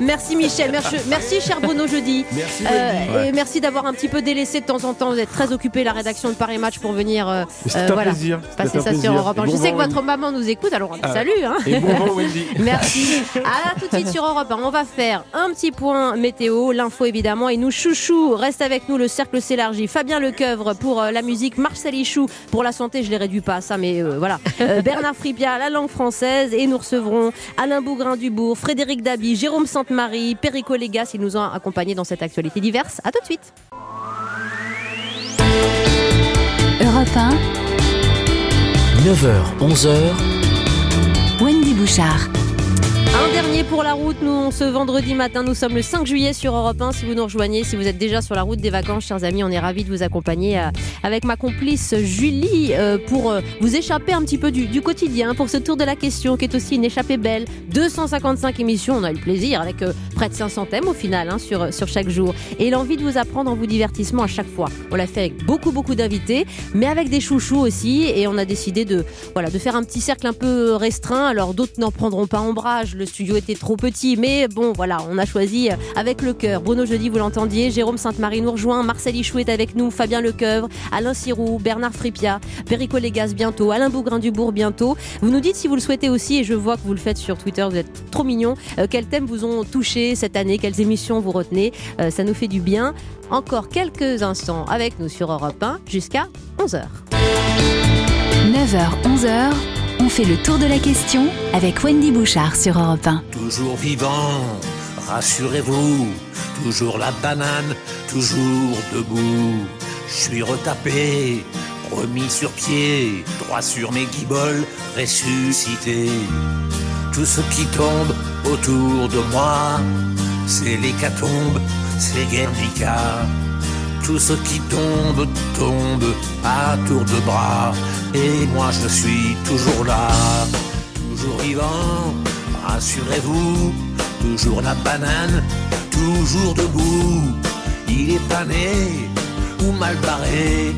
[laughs] merci Michel. Merci, merci cher Bruno Jeudi. Merci, Euh, et merci d'avoir un petit peu délaissé de temps en temps. Vous êtes très occupé la rédaction de Paris Match pour venir euh, euh, voilà, plaisir. passer ça plaisir. sur Europe 1. Et Je sais que votre maman nous écoute, alors on Ah. salut. Hein. Et bon vent, Wendy. [laughs] Merci. À tout de suite sur Europe 1. On va faire un petit point météo, l'info évidemment, et nous chouchou. Reste avec nous, le cercle s'élargit. Fabien Lecoeuvre pour euh, la musique, Marcel Ichou pour la santé. Je les réduis pas à ça, mais voilà. Bernard Fripia, la langue française, et nous recevrons Alain Bougrain-Dubourg, Frédéric Dabi, Jérôme Sainte-Marie, Perico Légas. Ils nous ont accompagnés dans cette actualité diverse. À tout de suite. Europe 1, 9h, 11h, Wendy Bouchard. Un dernier pour la route, nous, ce vendredi matin, nous sommes le 5 juillet sur Europe 1. Si vous nous rejoignez, si vous êtes déjà sur la route des vacances, chers amis, on est ravis de vous accompagner euh, avec ma complice Julie euh, pour euh, vous échapper un petit peu du, quotidien, pour ce tour de la question qui est aussi une échappée belle. 255 émissions, on a eu le plaisir avec près de 500 thèmes au final hein, sur, sur chaque jour. Et l'envie de vous apprendre en vous divertissement à chaque fois. On l'a fait avec beaucoup, beaucoup d'invités, mais avec des chouchous aussi. Et on a décidé de, voilà, de faire un petit cercle un peu restreint. Alors d'autres n'en prendront pas ombrage. Le studio était trop petit, mais bon, voilà, on a choisi avec le cœur. Bruno Jeudi, vous l'entendiez. Jérôme Sainte-Marie nous rejoint. Marcel Ichou est avec nous. Fabien Lecoeuvre, Alain Sirou, Bernard Fripia, Perico Légas bientôt, Alain Bougrain-Dubourg bientôt. Vous nous dites si vous le souhaitez aussi, et je vois que vous le faites sur Twitter, vous êtes trop mignons. Euh, quels thèmes vous ont touché cette année? Quelles émissions vous retenez? Euh, Ça nous fait du bien. Encore quelques instants avec nous sur Europe 1 jusqu'à 11h. 9h, 11h, on fait le tour de la question avec Wendy Bouchard sur Europe 1. toujours vivant, rassurez-vous, toujours la banane, toujours debout. Je suis retapé, remis sur pied, droit sur mes guiboles, ressuscité. Tout ce qui tombe autour de moi, c'est l'hécatombe, c'est Guernica. Tout ce qui tombe, tombe à tour de bras. Et moi je suis toujours là, toujours vivant, rassurez-vous. Toujours la banane, toujours debout. Il est pas né ou mal barré.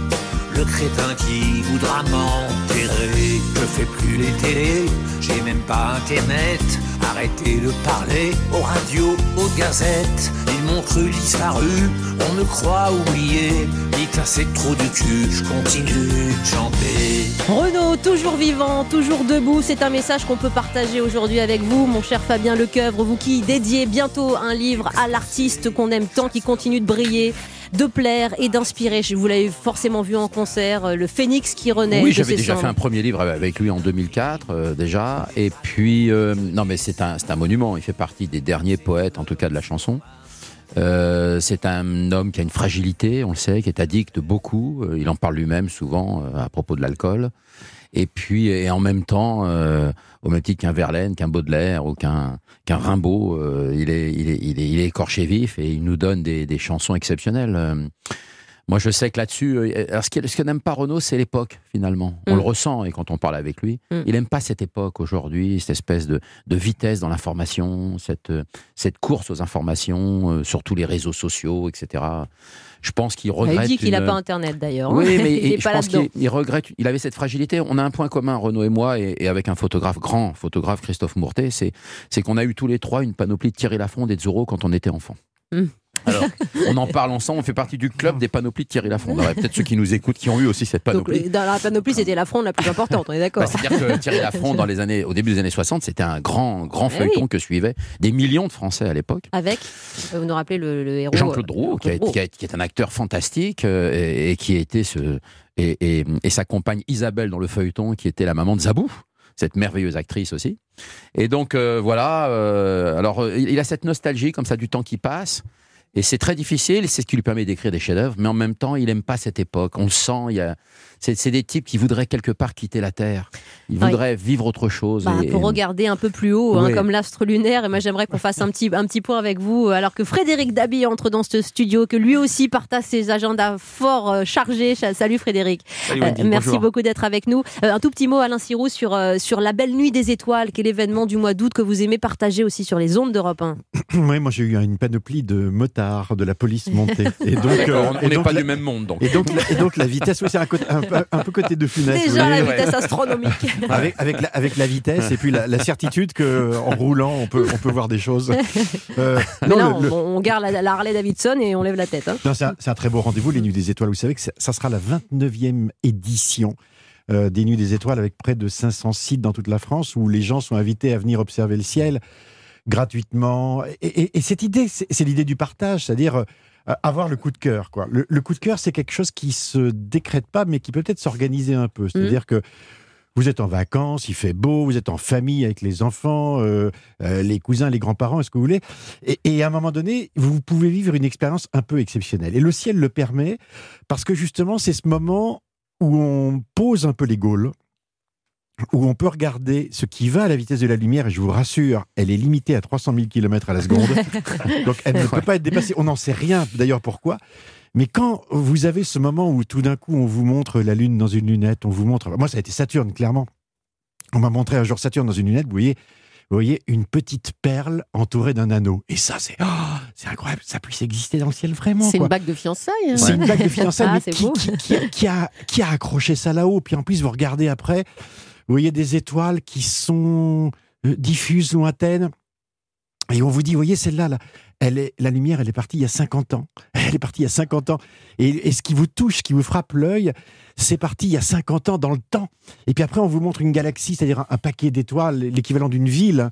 Le crétin qui voudra m'enterrer. Je fais plus les télés, j'ai même pas internet. Arrêtez de parler aux radios, aux gazettes. Ils m'ont cru disparu, on me croit oublié. Ni cassé trop du cul, je continue de chanter. Renaud, toujours vivant, toujours debout, c'est un message qu'on peut partager aujourd'hui avec vous, mon cher Fabien Lecoeuvre, vous qui dédiez bientôt un livre à l'artiste qu'on aime tant, qui continue de briller, de plaire et d'inspirer. Vous l'avez forcément vu en concert, euh, le phénix qui renaît. Oui, j'avais déjà fait un premier livre avec lui en 2004 euh, déjà. Et puis, euh, non, mais c'est un, un monument. Il fait partie des derniers poètes, en tout cas de la chanson. Euh, c'est un homme qui a une fragilité, on le sait, qui est addict de beaucoup. Il en parle lui-même souvent à propos de l'alcool. Et puis, et en même temps, euh, au même titre qu'un Verlaine, qu'un Baudelaire ou qu'un qu'un Rimbaud, euh, il, est, il, est, il, est, il est écorché vif et il nous donne des, des chansons exceptionnelles. Euh, moi, je sais que là-dessus, euh, ce que, ce que n'aime pas Renaud, c'est l'époque, finalement. On Mm. le ressent, et quand on parle avec lui, Mm. il n'aime pas cette époque aujourd'hui, cette espèce de, de vitesse dans l'information, cette, cette course aux informations, euh, sur tous les réseaux sociaux, etc. Je pense qu'il regrette. Il dit qu'il n'a une- pas Internet d'ailleurs. Oui, mais [laughs] il est je pas pense qu'il il regrette. Il avait cette fragilité. On a un point commun, Renaud et moi, et, et avec un photographe, grand photographe, Christophe Mourtet, c'est qu'on a eu tous les trois une panoplie de Thierry Lafronde et de Zorro quand on était enfant. Hmm. Alors, on en parle ensemble, on fait partie du club des panoplies de Thierry Lafronde. Alors, peut-être ceux qui nous écoutent qui ont eu aussi cette panoplie. dans la panoplie, c'était la fronde la plus importante, on est d'accord. Bah, C'est-à-dire que Thierry Lafronde, dans les années, au début des années 60, c'était un grand, grand Eh feuilleton oui. que suivaient des millions de Français à l'époque. Avec, vous nous rappelez le, le héros. Jean-Claude euh, Drouot, qui, Jean-Claude qui a- qui est un acteur fantastique euh, et, et qui été ce et, et- et sa compagne Isabelle dans le feuilleton, qui était la maman de Zabou, cette merveilleuse actrice aussi. Et donc euh, voilà. euh, alors euh, il a cette nostalgie comme ça du temps qui passe. Et c'est très difficile, c'est ce qui lui permet d'écrire des chefs-d'œuvre, mais en même temps, il aime pas cette époque. On le sent, il y a... c'est, des types qui voudraient quelque part quitter la Terre. Ils voudraient vivre autre chose. Bah, et- pour regarder un peu plus haut, hein, comme l'astre lunaire. Et moi, j'aimerais qu'on fasse un petit, un petit point avec vous, alors que Frédéric Dabi entre dans ce studio, que lui aussi partage ses agendas fort euh, chargés. Cha- Salut Frédéric. Salut Wendy, merci bonjour. beaucoup d'être avec nous. Euh, un tout petit mot, Alain Sirou, sur, euh, sur la belle nuit des étoiles, qui est l'événement du mois d'août que vous aimez partager aussi sur les ondes d'Europe 1. [clears throat] Oui, moi j'ai eu une panoplie de motards, de la police montée. Et [laughs] donc, euh, on- n'est pas la- du même monde, donc. Et donc, la, et donc la vitesse, oui, c'est un, côté- un peu- un peu côté de funeste. Déjà, la vitesse astronomique. [laughs] Avec, avec, la, avec la vitesse et puis la, la certitude que en roulant, on peut, on peut voir des choses. [laughs] Euh, Mais non, là, on, le- on garde la, la Harley Davidson et on lève la tête. hein. c'est un, très beau rendez-vous, les Nuits des Étoiles. Vous savez que ça sera la 29e édition euh, des Nuits des Étoiles avec près de 500 sites dans toute la France où les gens sont invités à venir observer le ciel gratuitement. Et, et- et cette idée, c'est c'est l'idée du partage, c'est-à-dire euh, avoir le coup de cœur. Quoi. Le, le coup de cœur, c'est quelque chose qui se décrète pas, mais qui peut peut-être s'organiser un peu. C'est-à-dire que vous êtes en vacances, il fait beau, vous êtes en famille avec les enfants, euh, euh, les cousins, les grands-parents, est-ce que vous voulez? Et, et à un moment donné, vous pouvez vivre une expérience un peu exceptionnelle. Et le ciel le permet parce que justement, c'est ce moment où on pose un peu les Gaules, où on peut regarder ce qui va à la vitesse de la lumière, et je vous rassure, elle est limitée à 300 000 km à la seconde. [laughs] Donc elle ne peut pas être dépassée. On n'en sait rien d'ailleurs pourquoi. Mais quand vous avez ce moment où tout d'un coup on vous montre la Lune dans une lunette, on vous montre. Moi, ça a été Saturne, clairement. On m'a montré un jour Saturne dans une lunette, vous voyez, vous voyez une petite perle entourée d'un anneau. Et ça, c'est oh, c'est incroyable. Ça puisse exister dans le ciel vraiment. C'est une bague de fiançailles. hein. C'est une bague de fiançailles, Ah, mais qui- qui a, qui a accroché ça là-haut Puis en plus, vous regardez après, vous voyez des étoiles qui sont euh, diffuses, lointaines. Et on vous dit, voyez, celle-là, là, elle est, la lumière, elle est partie il y a 50 ans. [laughs] Elle est partie il y a 50 ans. Et, ce qui vous touche, qui vous frappe l'œil, c'est parti il y a 50 ans dans le temps. Et puis après, on vous montre une galaxie, c'est-à-dire un, paquet d'étoiles, l'équivalent d'une ville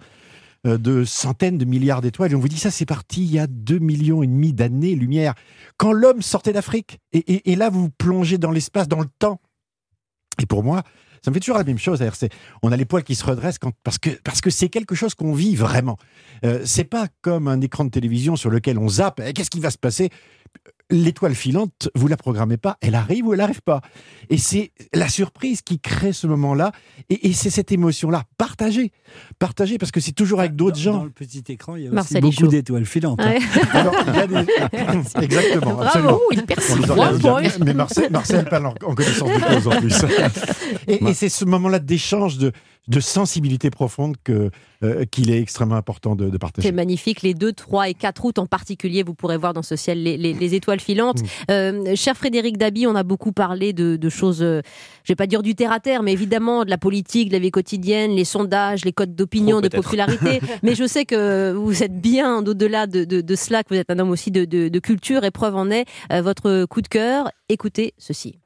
euh, de centaines de milliards d'étoiles. Et on vous dit, ça, c'est parti il y a 2 millions et demi d'années-lumière. Quand l'homme sortait d'Afrique. Et là, vous plongez dans l'espace, dans le temps. Et pour moi, ça me fait toujours la même chose. c'est- on a les poils qui se redressent quand, parce que parce que c'est quelque chose qu'on vit vraiment. Euh, c'est pas comme un écran de télévision sur lequel on zappe. Eh, Qu'est-ce qui va se passer? L'étoile filante, vous la programmez pas, elle arrive ou elle arrive pas. Et c'est la surprise qui crée ce moment-là. Et, et c'est cette émotion-là partagée, partagée parce que c'est toujours avec d'autres gens. Dans le petit écran, il y a aussi beaucoup d'étoiles filantes. hein. Ouais. [laughs] Alors, il y a des- [laughs] Exactement, Bravo, absolument. il perce. Mais Marcel, Marcel parle en, en connaissance de cause en plus. [laughs] Et, et c'est ce moment-là d'échange, de, de sensibilité profonde que, euh, qu'il est extrêmement important de, de partager. C'est magnifique. Les 2, 3 et 4 août en particulier, vous pourrez voir dans ce ciel les, les- les étoiles filantes. Mm. Euh, cher Frédéric Dabi, on a beaucoup parlé de, de choses, euh, je vais pas dire du terre à terre, mais évidemment de la politique, de la vie quotidienne, les sondages, les codes d'opinion, de popularité. [laughs] mais je sais que vous êtes bien au-delà de, de- de cela, que vous êtes un homme aussi de, de- de culture. Et preuve en est euh, votre coup de cœur. Écoutez ceci.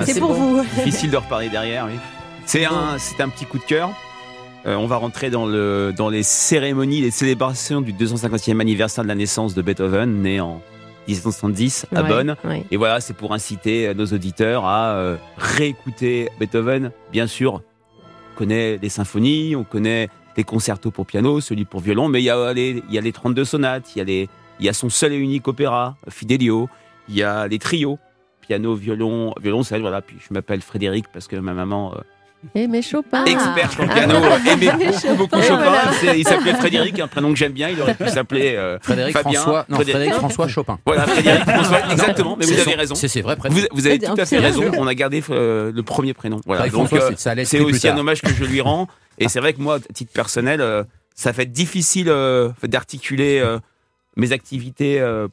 Ah, c'est pour beau. vous. [laughs] Difficile de reparler derrière, oui. C'est un, c'est un petit coup de cœur. Euh, on va rentrer dans, le, dans les cérémonies, les célébrations du 250e anniversaire de la naissance de Beethoven, né en 1770 à Ouais, Bonn. ouais. Et voilà, c'est pour inciter nos auditeurs à euh, réécouter Beethoven. Bien sûr, on connaît les symphonies, on connaît les concertos pour piano, celui pour violon, mais il y a les, il y a les 32 sonates, il y a, les, il y a son seul et unique opéra, Fidelio, il y a les trios, piano, violon, violoncelle, voilà. Puis je m'appelle Frédéric parce que ma maman, euh, mes Chopin. expert sur le Ah. piano, Ah. aimait Mais beaucoup, beaucoup Chopin. voilà. Il s'appelait Frédéric, un prénom que j'aime bien. Il aurait pu s'appeler euh, Frédéric Fabien. François- non, Frédéric François Chopin. Voilà, Frédéric [laughs] François, Non, exactement. Mais vous avez son- raison. c'est prénoms. Vous, vous avez tout à fait raison. On a gardé euh, le premier prénom. Voilà. Frédéric Donc, euh, c'est- aussi un hommage que je lui rends. Et c'est vrai que moi, à titre personnel, euh, ça fait difficile euh, d'articuler euh, mes activités euh,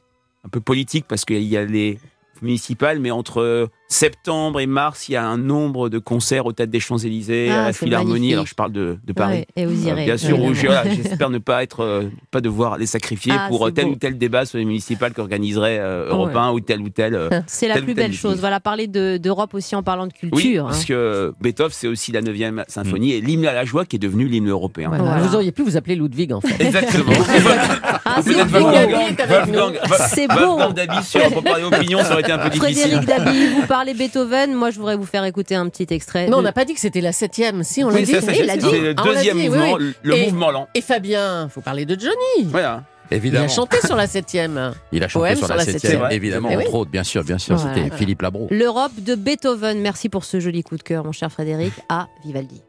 un peu politiques parce qu'il y a les municipales, mais entre septembre et mars, il y a un nombre de concerts au Théâtre des Champs-Élysées, Ah, à la Philharmonie. Alors, je parle de, de Paris. Ouais, et vous irez, bien sûr, voilà, [laughs] j'espère ne pas être, euh, pas devoir les sacrifier Ah, pour euh, tel beau. ou tel débat sur les municipales qu'organiserait euh, Europe Ouais. 1 ou tel ou tel. euh, [laughs] C'est la plus belle chose. Voilà, parler de- d'Europe aussi en parlant de Oui, culture. parce hein. que Beethoven, c'est aussi la 9e symphonie et l'hymne à la joie qui est devenu l'hymne européen. Voilà. Vous auriez pu vous appeler Ludwig en fait. Exactement. [laughs] Ah, c'est beau. Wolfgang. Dabi sur pour parler opinion, ça aurait été un peu difficile. Frédéric Dabi, vous parlez Beethoven. Moi, je voudrais vous faire écouter un petit extrait. Non, on n'a pas dit que c'était la septième. Si, on Oui, l'a dit. ça, c'est- Oui, il l'a dit. c'est le Ah, l'a deuxième dit, mouvement, oui. le Et- mouvement lent. Et Fabien, faut parler de Johnny. Voilà. Il Évidemment. a chanté sur la septième. Il a chanté Poème sur la septième, évidemment, Eh oui. entre autres, bien sûr, bien sûr. Voilà. C'était Philippe Labro. L'Europe de Beethoven. Merci pour ce joli coup de cœur, mon cher Frédéric, à Vivaldi.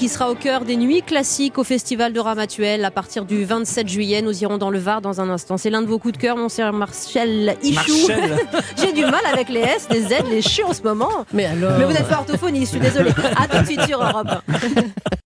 Qui sera au cœur des nuits classiques au Festival de Ramatuel à partir du 27 juillet. Nous irons dans le Var dans un instant. C'est l'un de vos coups de cœur, mon cher Marcel Ichou. [laughs] J'ai du mal avec les S, les Z, les CHU en ce moment. Mais alors Mais vous n'êtes pas orthophoniste, je suis désolée. À tout de suite sur Europe [laughs]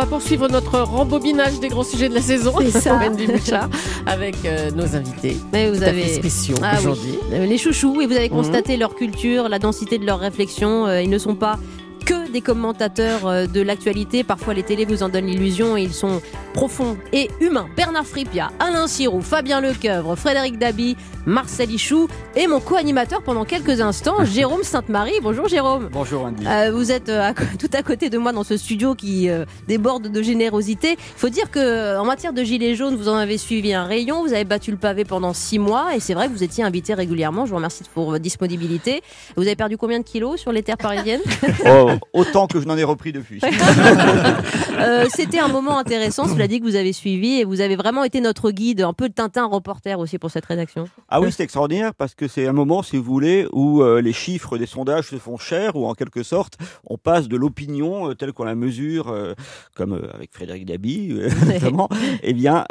va poursuivre notre rembobinage des grands sujets de la saison. Ça. [laughs] Bouchard, avec euh, nos invités. Mais vous avez spéciaux Ah aujourd'hui. Euh, Les chouchous, et vous avez Mhm. constaté leur culture, la densité de leurs réflexions. Euh, Ils ne sont pas que des commentateurs de l'actualité. Parfois, les télés vous en donnent l'illusion et ils sont profonds et humains. Bernard Fripia, Alain Sirou, Fabien Lecoeuvre, Frédéric Dabi, Marcel Ichou et mon co-animateur pendant quelques instants, [laughs] Jérôme Sainte-Marie. Bonjour Jérôme. Bonjour Andy. Euh, vous êtes euh, à [laughs] tout à côté de moi dans ce studio qui euh, déborde de générosité. Il faut dire que en matière de gilets jaunes, vous en avez suivi un rayon, vous avez battu le pavé pendant six mois et c'est vrai que vous étiez invité régulièrement. Je vous remercie pour votre disponibilité. Vous avez perdu combien de kilos sur les terres parisiennes [laughs] Oh, autant que je n'en ai repris depuis. Euh, C'était un moment intéressant, cela dit que vous avez suivi et vous avez vraiment été notre guide, un peu de Tintin reporter aussi pour cette rédaction. Ah oui, c'est extraordinaire parce que c'est un moment, si vous voulez, où euh, les chiffres des sondages se font chers, où en quelque sorte, on passe de l'opinion euh, telle qu'on la mesure, euh, comme avec Frédéric Dabi, [laughs] notamment, eh bien,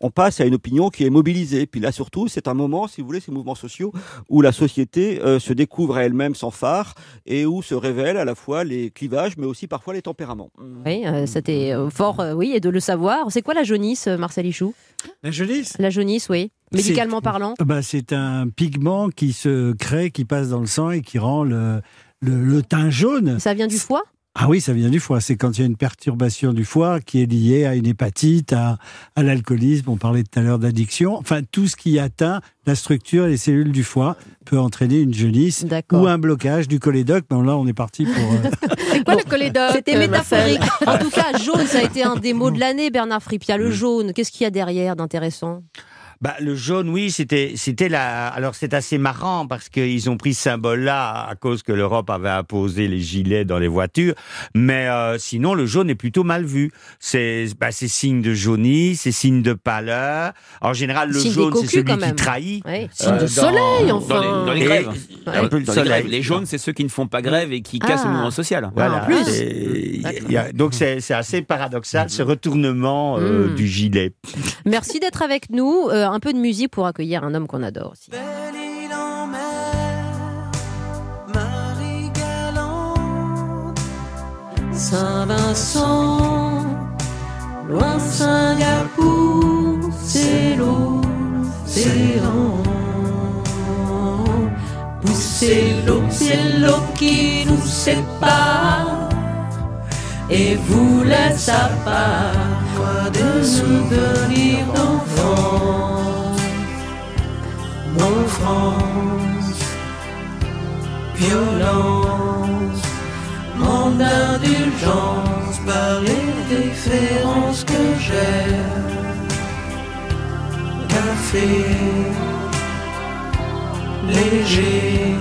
on passe à une opinion qui est mobilisée. Puis là, surtout, c'est un moment, si vous voulez, ces mouvements sociaux, où la société se découvre à elle-même sans phare et où se révèlent à la fois les clivages, mais aussi parfois les tempéraments. Oui, euh, c'était fort, oui, et de le savoir. C'est quoi la jaunisse, euh, Marcel Ichou La jaunisse? La jaunisse, oui. Médicalement parlant bah, C'est un pigment qui se crée, qui passe dans le sang et qui rend le, le, le teint jaune. Ça vient du foie? Ah oui, ça vient du foie. C'est quand il y a une perturbation du foie qui est liée à une hépatite, à, à l'alcoolisme. On parlait tout à l'heure d'addiction. Enfin, tout ce qui atteint la structure et les cellules du foie peut entraîner une jaunisse ou un blocage du cholédoque. Mais là, on est parti pour. euh, [laughs] C'est quoi le cholédoque C'était euh, métaphorique. En tout cas, jaune, ça a été un des mots de l'année, Bernard Fripia. Mm. Le jaune, qu'est-ce qu'il y a derrière d'intéressant? Bah, le jaune, oui, c'était, c'était la. Alors, c'est assez marrant parce qu'ils ont pris ce symbole-là à cause que l'Europe avait imposé les gilets dans les voitures. Mais euh, sinon, le jaune est plutôt mal vu. C'est, bah, c'est signe de jaunisse, c'est signe de pâleur. En général, le jaune, c'est celui qui trahit. Oui. Signe de dans- soleil, enfin. Dans les, dans les Et- grèves. Un peu le les soleil. grèves. Les jaunes, c'est ceux qui ne font pas grève et qui Ah. cassent le mouvement social. Voilà. en plus. Y a- donc c'est c'est assez paradoxal ce retournement euh, Mm. du gilet. Merci d'être avec nous. Euh, un peu de musique pour accueillir un homme qu'on adore aussi. Marie galante, Saint-Vincent, loin Singapour, c'est l'océan. Poussez l'eau, c'est l'eau qui nous sépare et vous laisse à part de souvenirs d'enfance. Mon France, violence, manque d'indulgence par les références que j'ai. Café, léger,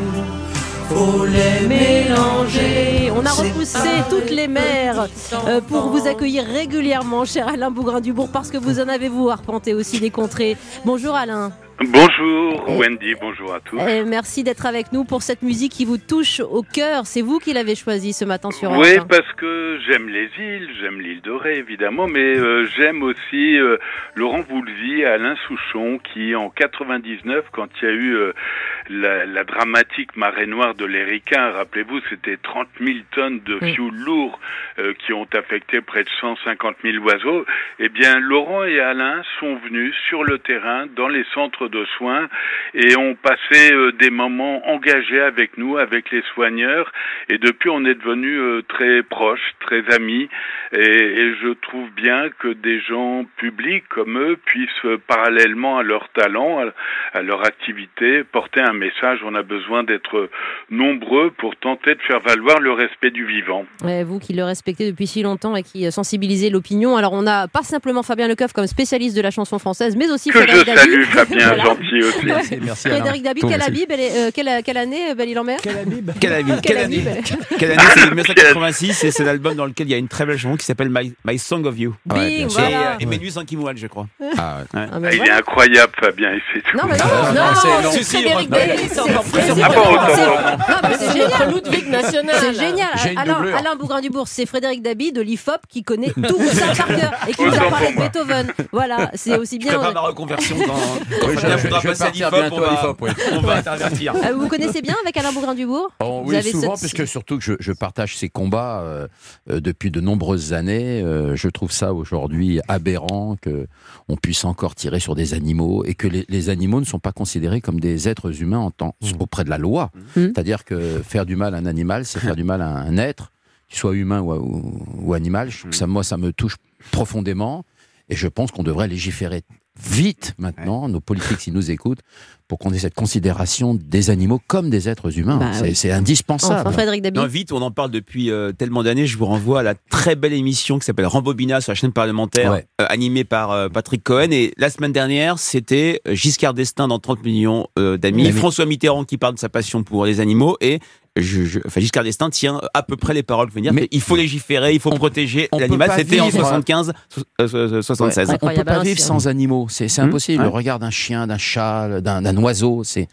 faut les mélanger. On a repoussé toutes les mères euh, pour vous accueillir régulièrement, cher Alain Bougrain-Dubourg, parce que vous en avez vous arpenté aussi des contrées. Bonjour Alain. Bonjour Wendy, bonjour à tous. Eh, merci d'être avec nous pour cette musique qui vous touche au cœur. C'est vous qui l'avez choisie ce matin sur Oui, Europe parce que j'aime les îles, j'aime l'île de Ré évidemment, mais euh, j'aime aussi euh, Laurent Voulzy et Alain Souchon qui en 99, quand il y a eu euh, la, la dramatique marée noire de l'Erika, rappelez-vous, c'était 30 000 tonnes de fioul lourd euh, qui ont affecté près de 150 000 oiseaux. Eh bien, Laurent et Alain sont venus sur le terrain, dans les centres de soins, et ont passé euh, des moments engagés avec nous, avec les soigneurs, et depuis on est devenus euh, très proches, très amis, et, et je trouve bien que des gens publics comme eux puissent, euh, parallèlement à leur talent, à, à leur activité, porter un message. On a besoin d'être nombreux pour tenter de faire valoir le respect du vivant. Vous qui le respectez depuis si longtemps et qui euh, sensibilisez l'opinion. Alors, on n'a pas simplement Fabien Lecoeuf comme spécialiste de la chanson française, mais aussi Que Frédéric je salue Fabien, Voilà. gentil aussi. Merci, Frédéric Dabi, Toi quelle, aussi. Habib, elle est- euh, quelle, quelle année, euh, Belle-Île-en-Mer Quelle année Quelle Quelle année année Quelle année C'est [laughs] 1986 et c'est l'album dans lequel il y a une très belle chanson qui s'appelle My, My Song of You. Bing, Et, voilà. euh, et Ménus en Kimoual, je crois. Ah, Ah, Ah, mais il voilà. est incroyable Fabien, il fait tout. Non, mais non, Ah, non, non, c'est- non. c'est Frédéric Dabi, c'est c'est encore c'est- plus c'est- Ah bon, c'est- c'est C'est notre Ludwig national. C'est génial. Une Alain, Bougrain-Dubourg, c'est Frédéric Dabi de l'IFOP qui connaît tout ça par cœur et qui nous a parlé de. Beethoven. Voilà, c'est aussi Je bien. prépare ma reconversion [laughs] quand, Fabien voudra passer à partir l'IFOP, bientôt on à va, l'IFOP, oui. on va intervertir. Euh, Vous connaissez bien avec Alain Bougrain-Dubourg? Oh, Vous oui, souvent, puisque surtout que je, partage ces combats euh, euh, depuis de nombreuses années. euh, je trouve ça aujourd'hui aberrant que on puisse encore tirer sur des animaux et que les, les animaux ne sont pas considérés comme des êtres humains en temps, auprès de la loi. Mmh. C'est-à-dire que faire du mal à un animal, c'est faire du mal à un être, qu'il soit humain ou, ou- ou animal. Je trouve que ça, moi, ça me touche profondément. Et je pense qu'on devrait légiférer vite maintenant, nos politiques s'ils nous écoutent, pour qu'on ait cette considération des animaux comme des êtres humains. Bah c'est oui. indispensable. Enfin, Frédéric. Non, vite, on en parle depuis euh, tellement d'années. Je vous renvoie à la très belle émission qui s'appelle Rambobina sur la chaîne parlementaire, Ouais. euh, animée par euh, Patrick Cohen. Et la semaine dernière, c'était Giscard d'Estaing dans 30 millions euh, d'amis. François Mitterrand qui parle de sa passion pour les animaux et je, je- enfin, Giscard d'Estaing tient à peu près les paroles que vous dire. Mais- Il faut légiférer, il faut protéger on peut l'animal. C'était en vivre- 75, so- euh, so- 76. Ouais, on peut Incroyable, pas hein, vivre c'est- sans animaux, c'est impossible. Ouais. Le regard d'un chien, d'un chat, d'un oiseau, c'est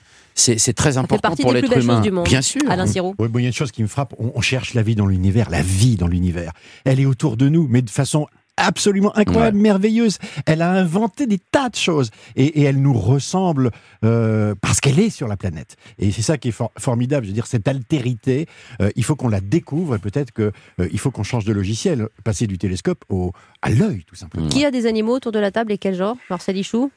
très important pour l'être humain. du monde. Bien sûr. Alain. Oui, bon, il y a une chose qui me frappe, on, on cherche la vie dans l'univers, la vie dans l'univers. Elle est autour de nous, mais de façon absolument incroyable, merveilleuse. Elle a inventé des tas de choses et, et elle nous ressemble euh, parce qu'elle est sur la planète. Et c'est ça qui est for- formidable, je veux dire, cette altérité, euh, il faut qu'on la découvre et peut-être que euh, il faut qu'on change de logiciel, passer du télescope au, à l'œil, tout simplement. Qui a des animaux autour de la table et quel genre? Marcel Ichou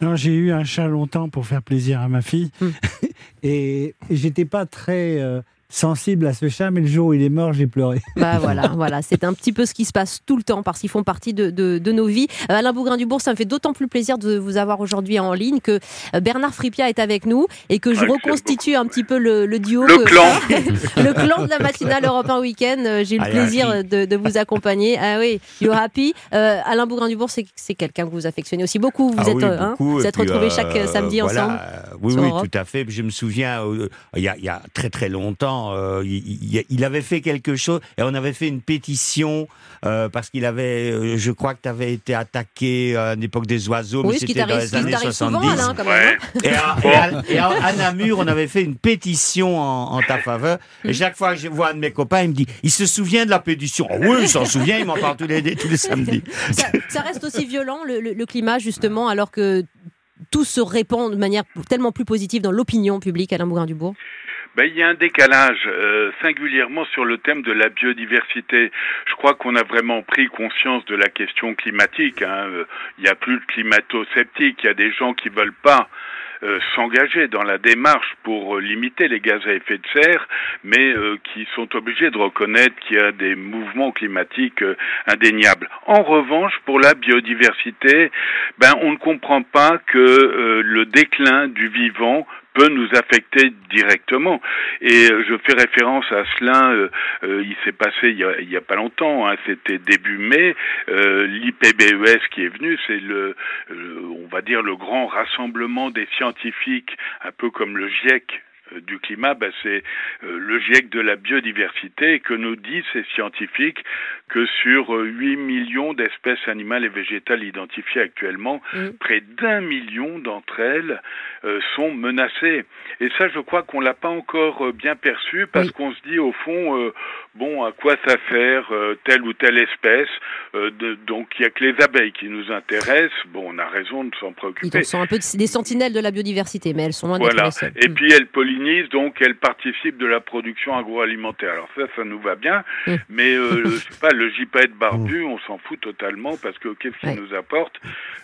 Non, j'ai eu un chat longtemps pour faire plaisir à ma fille. Hmm. [laughs] et et j'étais pas très euh, sensible à ce chat, mais le jour où il est mort, j'ai pleuré. Bah [laughs] voilà, voilà, c'est un petit peu ce qui se passe tout le temps parce qu'ils font partie de, de- de nos vies. Euh, Alain Bougrain-Dubourg, ça me fait d'autant plus plaisir de vous avoir aujourd'hui en ligne que euh, Bernard Fripia est avec nous et que je Ah, reconstitue un petit peu le, le duo. Le que- clan. [laughs] le clan de la matinale Europe 1 Week-end. Euh, J'ai eu le plaisir de, de vous accompagner. Ah oui, you happy. Euh, Alain Bougrain-Dubourg, c'est c'est quelqu'un que vous affectionnez aussi beaucoup. Vous Ah êtes, oui, euh, hein, beaucoup, vous et êtes retrouvés euh, chaque samedi voilà, ensemble. Oui, oui, Europe. tout à fait. Je me souviens, euh, il y, a, il y a très très longtemps, euh, il, avait fait quelque chose et on avait fait une pétition euh, parce qu'il avait, euh, je crois que tu avais été attaqué à l'époque des oiseaux, Oui, mais c'était dans les années t'arrive 70. souvent, Alain, quand même. Et à, et à- et à- à Namur, on avait fait une pétition en, en ta faveur. Et chaque fois que je vois un de mes copains, il me dit il se souvient de la pétition. Oh oui, il s'en souvient, il m'en parle tous les, tous les samedis. ça, ça reste aussi violent, le, le- le climat, justement, alors que tout se répand de manière tellement plus positive dans l'opinion publique, Alain Bougrain-Dubourg? Ben, il y a un décalage, euh, singulièrement sur le thème de la biodiversité. Je crois qu'on a vraiment pris conscience de la question climatique. hein. Euh, Il n'y a plus de climato-sceptiques. Il y a des gens qui veulent pas euh, s'engager dans la démarche pour euh, limiter les gaz à effet de serre, mais euh, qui sont obligés de reconnaître qu'il y a des mouvements climatiques euh, indéniables. En revanche, pour la biodiversité, ben on ne comprend pas que le déclin du vivant peut nous affecter directement. Et euh, je fais référence à cela, euh, euh, il s'est passé il y, a, pas longtemps, hein, c'était début mai, l'IPBES qui est venu, c'est le, on va dire, le grand rassemblement des scientifiques, un peu comme le GIEC du climat, ben c'est le GIEC de la biodiversité que nous disent ces scientifiques que sur euh, 8 millions d'espèces animales et végétales identifiées actuellement, près d'un million d'entre elles euh, sont menacées. Et ça, je crois qu'on l'a pas encore euh, bien perçu parce qu'on se dit au fond, euh, bon, à quoi ça sert euh, telle ou telle espèce Euh, de- Donc il y a que les abeilles qui nous intéressent. Bon, on a raison de s'en préoccuper. Ils sont un peu des sentinelles de la biodiversité, mais elles sont loin d'être Voilà. les seules. Et puis elles pollinisent, donc elles participent de la production agroalimentaire. Alors ça, ça nous va bien, mais euh, je sais pas, le gypaète barbu, on s'en fout totalement parce que qu'est-ce qu'il nous apporte?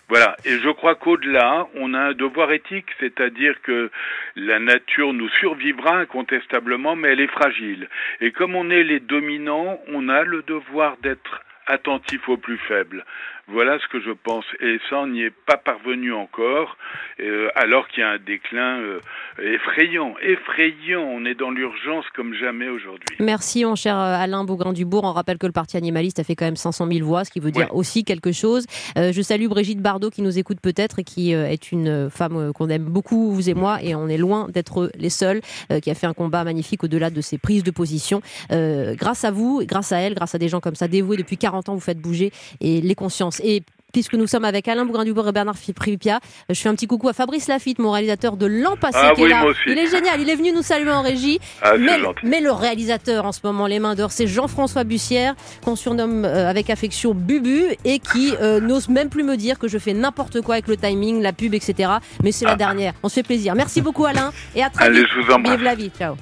Voilà. Et je crois qu'au-delà, on a un devoir éthique, c'est-à-dire que la nature nous survivra incontestablement, mais elle est fragile. Et comme on est les dominants, on a le devoir d'être attentif aux plus faibles. Voilà ce que je pense. Et ça, on n'y est pas parvenu encore, euh, alors qu'il y a un déclin euh, effrayant. Effrayant. On est dans l'urgence comme jamais aujourd'hui. Merci, mon cher euh, Alain Bougrain-Dubourg. On rappelle que le Parti animaliste a fait quand même 500 000 voix, ce qui veut dire aussi quelque chose. Euh, je salue Brigitte Bardot qui nous écoute peut-être et qui est une femme qu'on aime beaucoup, vous et moi, et on est loin d'être les seuls, qui a fait un combat magnifique au-delà de ses prises de position. Grâce à vous, grâce à elle, grâce à des gens comme ça dévoués depuis 40 ans, vous faites bouger et les consciences. Et Puisque nous sommes avec Alain Bougrain-Dubourg et Bernard Pripia, je fais un petit coucou à Fabrice Lafitte, mon réalisateur de l'an passé, Ah qui est là. moi aussi. Il est génial, il est venu nous saluer en régie. Ah, mais, le réalisateur en ce moment, les mains d'or, c'est Jean-François Bussière, qu'on surnomme euh, avec affection Bubu, et qui euh, n'ose même plus me dire que je fais n'importe quoi avec le timing, la pub, etc. Mais c'est la dernière. On se fait plaisir. Merci beaucoup Alain, et à très Allez, vite. je vous embrasse. Vive la vie, ciao.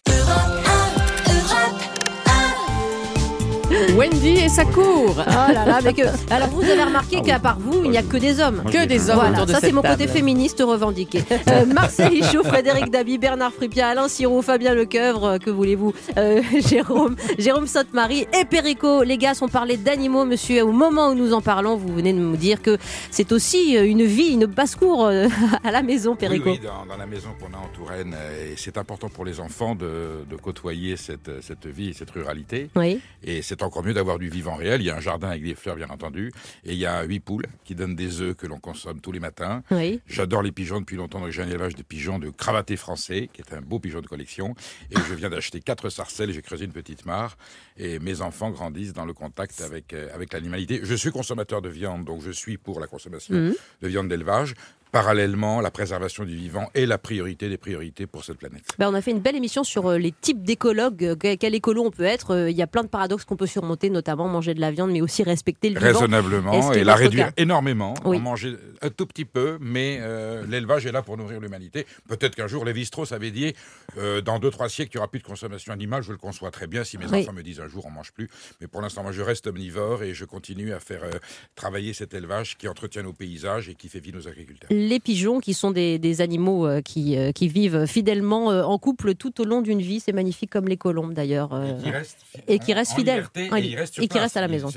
Wendy et sa cour. Oh là là, mais que... Alors vous avez remarqué qu'à part vous, il n'y a que des hommes. Que des hommes Voilà, autour de ça c'est mon côté féministe revendiqué. [laughs] Euh, Marcel Hichaud, Frédéric Dabi, Bernard Fripia, Alain Sirou, Fabien Lecoeuvre, euh, que voulez-vous, euh, [laughs] Jérôme, Jérôme Sainte-Marie et Perico. Les gars sont parlé d'animaux, monsieur. Au moment où nous en parlons, vous venez de nous dire que c'est aussi une vie, une basse-cour [laughs] à la maison, Perico. oui, dans, dans la maison qu'on a en Touraine, et c'est important pour les enfants de, de côtoyer cette, cette vie, cette ruralité. Oui. Et c'est encore mieux d'avoir du vivant réel. Il y a un jardin avec des fleurs, bien entendu, et il y a huit poules qui donnent des œufs que l'on consomme tous les matins. Oui. J'adore les pigeons depuis longtemps, donc j'ai un élevage de pigeons de cravaté français, qui est un beau pigeon de collection. Et je viens d'acheter quatre sarcelles, j'ai creusé une petite mare, et mes enfants grandissent dans le contact avec, euh, avec l'animalité. Je suis consommateur de viande, donc je suis pour la consommation Mhm. de viande d'élevage. Parallèlement, la préservation du vivant est la priorité des priorités pour cette planète. Ben, on a fait une belle émission sur euh, les types d'écologues, euh, quel écolo on peut être. Euh, Il y a plein de paradoxes qu'on peut surmonter, notamment manger de la viande, mais aussi respecter le vivant. Raisonnablement, et, la réduire énormément, Oui. en manger un tout petit peu, mais euh, l'élevage est là pour nourrir l'humanité. Peut-être qu'un jour, Lévi-Strauss avait dit, euh, dans deux, trois siècles, il n'y aura plus de consommation animale, je le conçois très bien, si mes Oui. enfants me disent un jour, on mange plus. Mais pour l'instant, moi, je reste omnivore et je continue à faire euh, travailler cet élevage qui entretient nos paysages et qui fait vivre nos agriculteurs. Les pigeons, qui sont des, des animaux euh, qui, euh, qui vivent fidèlement euh, en couple tout au long d'une vie, c'est magnifique comme les colombes d'ailleurs. qui restent fi- et qui en- restent en fidèles. liberté, Ah, et ils restent sur et qui restent à la maison.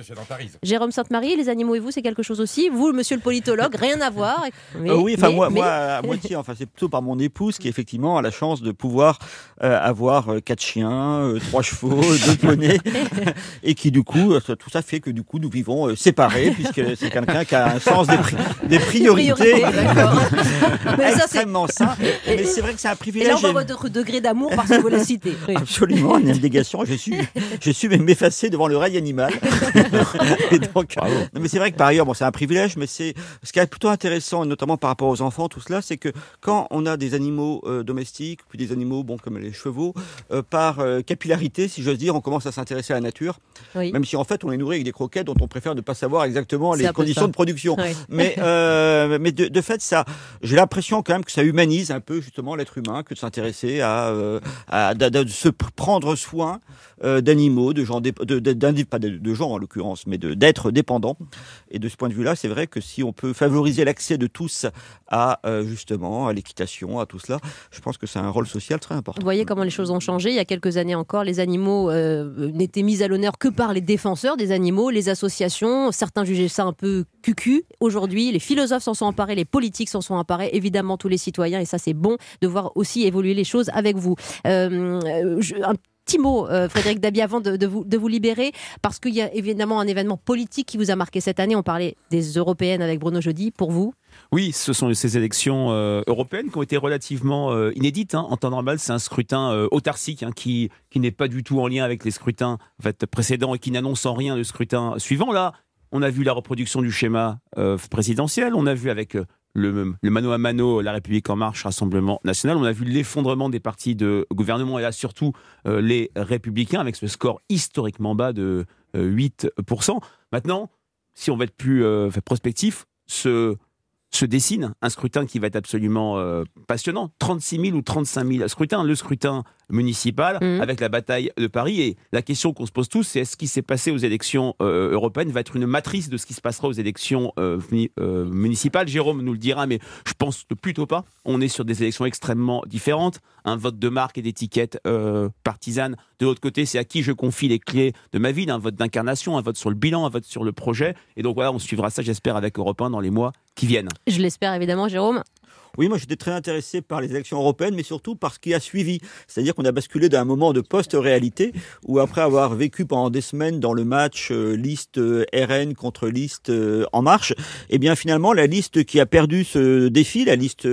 Jérôme Sainte-Marie, les animaux et vous, c'est quelque chose aussi? Vous, monsieur le politologue, rien à voir? Mais- [laughs] Euh, oui, enfin moi, mais- moi à moitié. Enfin, c'est plutôt par mon épouse qui effectivement a la chance de pouvoir euh, avoir quatre chiens, euh, trois chevaux, [laughs] deux poneys, [laughs] et qui du coup, ça- tout ça fait que du coup, nous vivons euh, séparés puisque c'est quelqu'un qui a un sens des, pri- des priorités Priorités, d'accord. [laughs] Mais ça, c'est- extrêmement sain. Et- Mais c'est vrai que c'est un Et là, privilège. on voit votre degré d'amour parce que vous les citez. Oui. [laughs] Absolument, une abnégation. Je suis, je suis même m'effacer devant le règne animal. [laughs] Et donc, non, mais c'est vrai que par ailleurs, bon, c'est un privilège, mais c'est ce qui est plutôt intéressant, notamment par rapport aux enfants, tout cela, c'est que quand on a des animaux euh, domestiques, puis des animaux, bon, comme les chevaux, euh, par euh, capillarité, si j'ose dire, on commence à s'intéresser à la nature. Oui. Même si en fait, on les nourrit avec des croquettes dont on préfère ne pas savoir exactement C'est les peu conditions ça. de production. Oui. Mais, euh, mais de, de fait, ça, j'ai l'impression quand même que ça humanise un peu justement l'être humain, que de s'intéresser à, euh, se pr- prendre soin euh, d'animaux, de gens, de, pas de, gens en l'occurrence, mais d'êtres dépendants. Et de ce point de vue-là, c'est vrai que si on peut favoriser l'accès de tous à euh, justement à l'équitation, à tout cela, je pense que c'est un rôle social très important. Vous voyez comment les choses ont changé. Il y a quelques années encore, les animaux n'étaient mis à l'honneur que par les défenseurs des animaux, les associations. Certains jugeaient ça un peu cucu. Aujourd'hui, les philosophes s'en sont emparés, les politiques s'en sont emparés, évidemment tous les citoyens. Et ça, c'est bon de voir aussi évoluer les choses avec vous. Euh, un petit mot, euh, Frédéric Dabi, avant de, vous, de vous libérer, parce qu'il y a évidemment un événement politique qui vous a marqué cette année. On parlait des européennes avec Bruno Jeudi. Pour vous? Oui, ce sont ces élections euh, européennes qui ont été relativement inédites. hein. En temps normal, c'est un scrutin autarcique hein, qui, qui n'est pas du tout en lien avec les scrutins précédents et qui n'annonce en rien le scrutin suivant. Là, on a vu la reproduction du schéma présidentiel, on a vu avec le, mano à mano La République en marche, Rassemblement national, on a vu l'effondrement des partis de gouvernement et là surtout euh, les républicains avec ce score historiquement bas de euh, 8%. Maintenant, si on veut être plus euh, prospectif, se dessine un scrutin qui va être absolument euh, passionnant. 36 000 ou 35 000 scrutins, le scrutin municipal avec la bataille de Paris. Et la question qu'on se pose tous, c'est est-ce ce qui s'est passé aux élections euh, européennes va être une matrice de ce qui se passera aux élections euh, euh, municipales Jérôme nous le dira, mais je pense que plutôt pas. On est sur des élections extrêmement différentes. Un vote de marque et d'étiquette euh, partisane. De l'autre côté, c'est à qui je confie les clés de ma ville. Un vote d'incarnation, un vote sur le bilan, un vote sur le projet. Et donc voilà, on suivra ça, j'espère, avec Europe 1 dans les mois qui viennent. Je l'espère évidemment, Jérôme. Oui, moi j'étais très intéressé par les élections européennes, mais surtout par ce qui a suivi. C'est-à-dire qu'on a basculé d'un moment de post-réalité où après avoir vécu pendant des semaines dans le match euh, liste euh, RN contre liste euh, En Marche, eh bien finalement la liste qui a perdu ce défi, la liste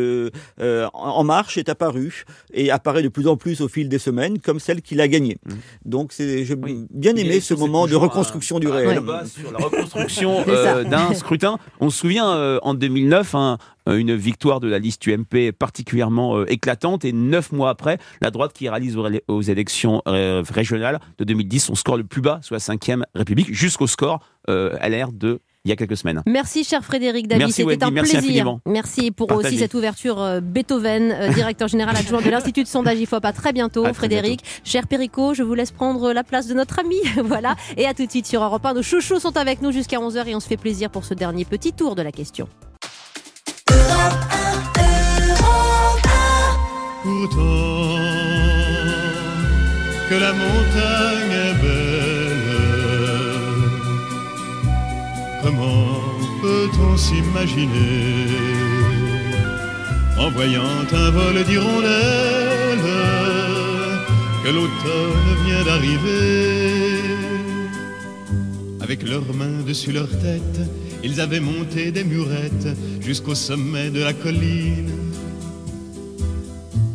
En Marche, est apparue et apparaît de plus en plus au fil des semaines comme celle qui l'a gagnée. Donc c'est j'ai bien aimé ce moment de reconstruction un- du un réel. sur la reconstruction [laughs] euh, d'un scrutin. On se souvient euh, en 2009, hein, euh, une victoire de la liste UMP particulièrement euh, éclatante et neuf mois après, la droite qui réalise aux, élections euh, régionales de 2010 son score le plus bas, soit 5e République, jusqu'au score euh, LR de il y a quelques semaines. Merci cher Frédéric David, Merci, c'était un merci plaisir. infiniment. Merci pour Partagez. aussi cette ouverture euh, Beethoven, euh, [laughs] directeur général adjoint de l'Institut de sondage IFOP. À très bientôt À très Frédéric. Cher Perico, je vous laisse prendre la place de notre ami. [laughs] voilà, et à tout de suite sur Europe 1. Nos chouchous sont avec nous jusqu'à 11h et on se fait plaisir pour ce dernier petit tour de la question. Pourtant que la montagne est belle, comment peut-on s'imaginer en voyant un vol d'hirondelles que l'automne vient d'arriver? Avec leurs mains dessus leur tête, ils avaient monté des murettes jusqu'au sommet de la colline.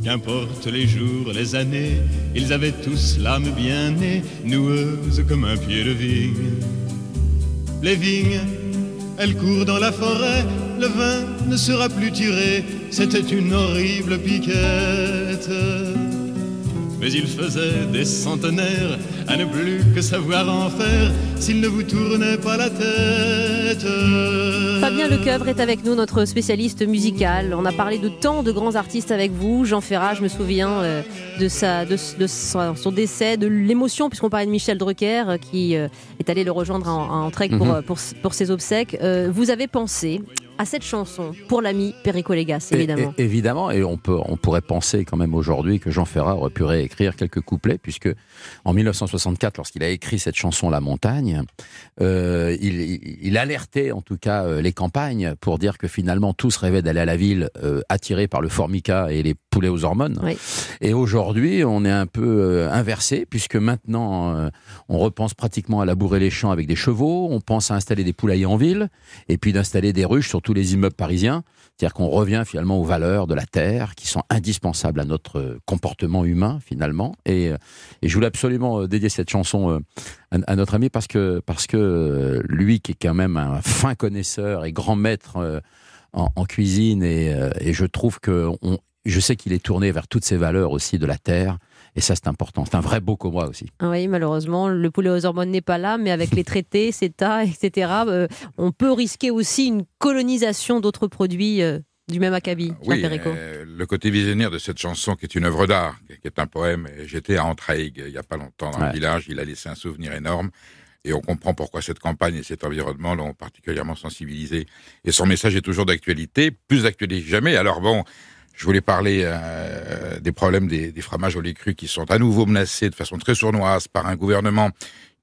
Qu'importe les jours, les années, ils avaient tous l'âme bien née, noueuse comme un pied de vigne. Les vignes, elles courent dans la forêt, le vin ne sera plus tiré, c'était une horrible piquette. Mais il faisait des centenaires à ne plus que savoir en faire s'il ne vous tournait pas la tête. Fabien Lecoeuvre est avec nous, notre spécialiste musical. On a parlé de tant de grands artistes avec vous. Jean Ferrat, je me souviens euh, de, sa, de, de son, son décès, de l'émotion, puisqu'on parlait de Michel Drucker, euh, qui euh, est allé le rejoindre en, pour, Mhm. pour, pour ses obsèques. Vous avez pensé à cette chanson pour l'ami Perico Légas, évidemment. et- évidemment, et on, peut, on pourrait penser quand même aujourd'hui que Jean Ferrat aurait pu réécrire quelques couplets, puisque en 1964, lorsqu'il a écrit cette chanson La Montagne, euh, il, alertait en tout cas euh, les campagnes pour dire que finalement tous rêvaient d'aller à la ville euh, attirés par le formica et les poulets aux hormones. Et aujourd'hui, on est un peu euh, inversé, puisque maintenant, on repense pratiquement à labourer les champs avec des chevaux, on pense à installer des poulaillers en ville, et puis d'installer des ruches sur tous les immeubles parisiens. C'est-à-dire qu'on revient finalement aux valeurs de la terre, qui sont indispensables à notre euh, comportement humain, finalement. Et, euh, je voulais absolument euh, dédier cette chanson à, notre ami, parce que, parce que lui, qui est quand même un fin connaisseur et grand maître en, cuisine, et, je trouve que je sais qu'il est tourné vers toutes ces valeurs aussi de la terre, et ça c'est important. C'est un vrai beau moi aussi. Oui, malheureusement, le poulet aux hormones n'est pas là, mais avec les traités, [laughs] CETA, etc., euh, on peut risquer aussi une colonisation d'autres produits euh, du même acabit. cher Oui, Perico. euh, le côté visionnaire de cette chanson, qui est une œuvre d'art, qui est un poème. J'étais à Entraigues il n'y a pas longtemps dans Ouais. le village. Il a laissé un souvenir énorme. Et on comprend pourquoi cette campagne et cet environnement l'ont particulièrement sensibilisé. Et son message est toujours d'actualité, plus d'actualité que jamais. Alors bon, je voulais parler euh, des problèmes des, des fromages au lait cru qui sont à nouveau menacés de façon très sournoise par un gouvernement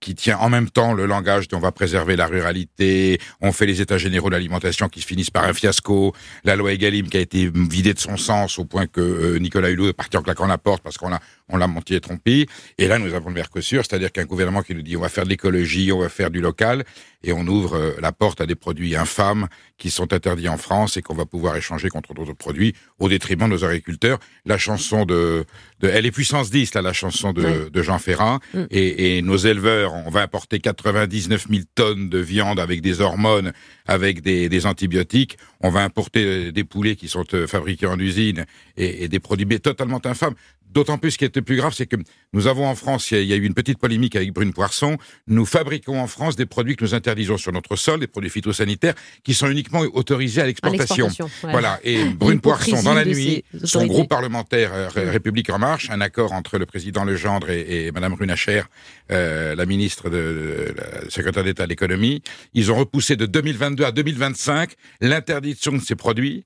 qui tient en même temps le langage dont on va préserver la ruralité, on fait les états généraux de l'alimentation qui se finissent par un fiasco, la loi Egalim qui a été vidée de son sens au point que euh, Nicolas Hulot est parti en claquant la porte parce qu'on a on l'a monté et trompé. Et là, nous avons le Mercosur, c'est-à-dire qu'un gouvernement qui nous dit on va faire de l'écologie, on va faire du local, et on ouvre euh, la porte à des produits infâmes qui sont interdits en France et qu'on va pouvoir échanger contre d'autres produits au détriment de nos agriculteurs. La chanson de, de elle est puissance 10, là, la chanson de, Oui. de Jean Ferrand, Mm. et, et nos éleveurs, on va importer 99 000 tonnes de viande avec des hormones, avec des, des antibiotiques. On va importer euh, des poulets qui sont euh, fabriqués en usine et, et des produits mais totalement infâmes. D'autant plus, ce qui était plus grave, c'est que nous avons en France, il y a- eu une petite polémique avec Brune Poisson, nous fabriquons en France des produits que nous interdisons sur notre sol, des produits phytosanitaires, qui sont uniquement autorisés à l'exportation. ouais. Voilà. Et Brune Poisson, dans la nuit, son groupe parlementaire euh, Ré- République En Marche, un accord entre le président Legendre et, et Madame Runacher, euh, la ministre de, de- la secrétaire d'État à l'économie, ils ont repoussé de 2022 à 2025 l'interdiction de ces produits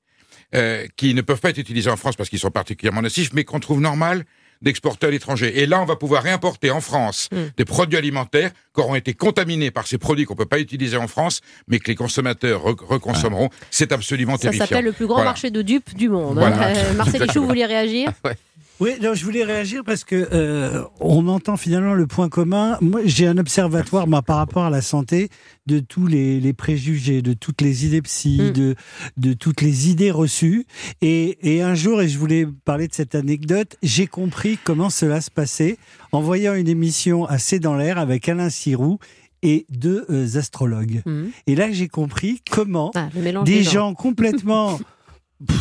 euh, qui ne peuvent pas être utilisés en France parce qu'ils sont particulièrement nocifs, mais qu'on trouve normal d'exporter à l'étranger. Et là, on va pouvoir réimporter en France Hmm. des produits alimentaires qui auront été contaminés par ces produits qu'on peut pas utiliser en France, mais que les consommateurs re- reconsommeront. C'est absolument Ça terrifiant. s'appelle le plus grand Voilà. marché de dupes du monde. Voilà. Euh, Marcel vous vouliez réagir? [laughs] Oui, non, je voulais réagir parce que euh, on entend finalement le point commun. Moi, j'ai un observatoire moi, par rapport à la santé de tous les, les préjugés, de toutes les inepties, de, de toutes les idées reçues. Et, et un jour, et je voulais parler de cette anecdote, j'ai compris comment cela se passait en voyant une émission assez dans l'air avec Alain Sirou et deux euh, astrologues. Et là, j'ai compris comment Ah, des gens complètement [laughs]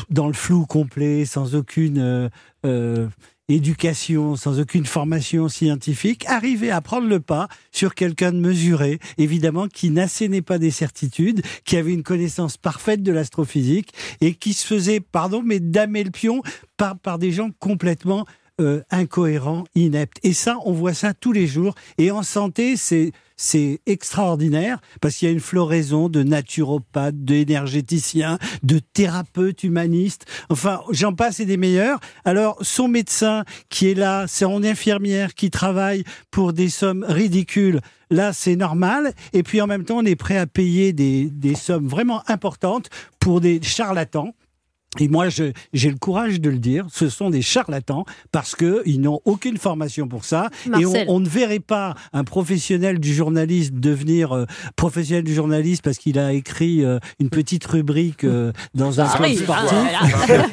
dans le flou complet, sans aucune euh, euh, éducation, sans aucune formation scientifique, arrivaient à prendre le pas sur quelqu'un de mesuré, évidemment, qui n'assénait pas des certitudes, qui avait une connaissance parfaite de l'astrophysique et qui se faisait, pardon, mais damer le pion par, par des gens complètement euh, incohérents, ineptes. Et ça, on voit ça tous les jours. Et en santé, c'est c'est extraordinaire parce qu'il y a une floraison de naturopathes, d'énergéticiens, de thérapeutes humanistes. Enfin, j'en passe et des meilleurs. Alors, son médecin qui est là, son infirmière qui travaille pour des sommes ridicules. Là, c'est normal. Et puis, en même temps, on est prêt à payer des, des sommes vraiment importantes pour des charlatans. Et moi, je- j'ai le courage de le dire, ce sont des charlatans parce que ils n'ont aucune formation pour ça. Et on, ne verrait pas un professionnel du journalisme devenir euh, professionnel du journalisme parce qu'il a écrit euh, une petite rubrique euh, dans un Ah club oui, sportif.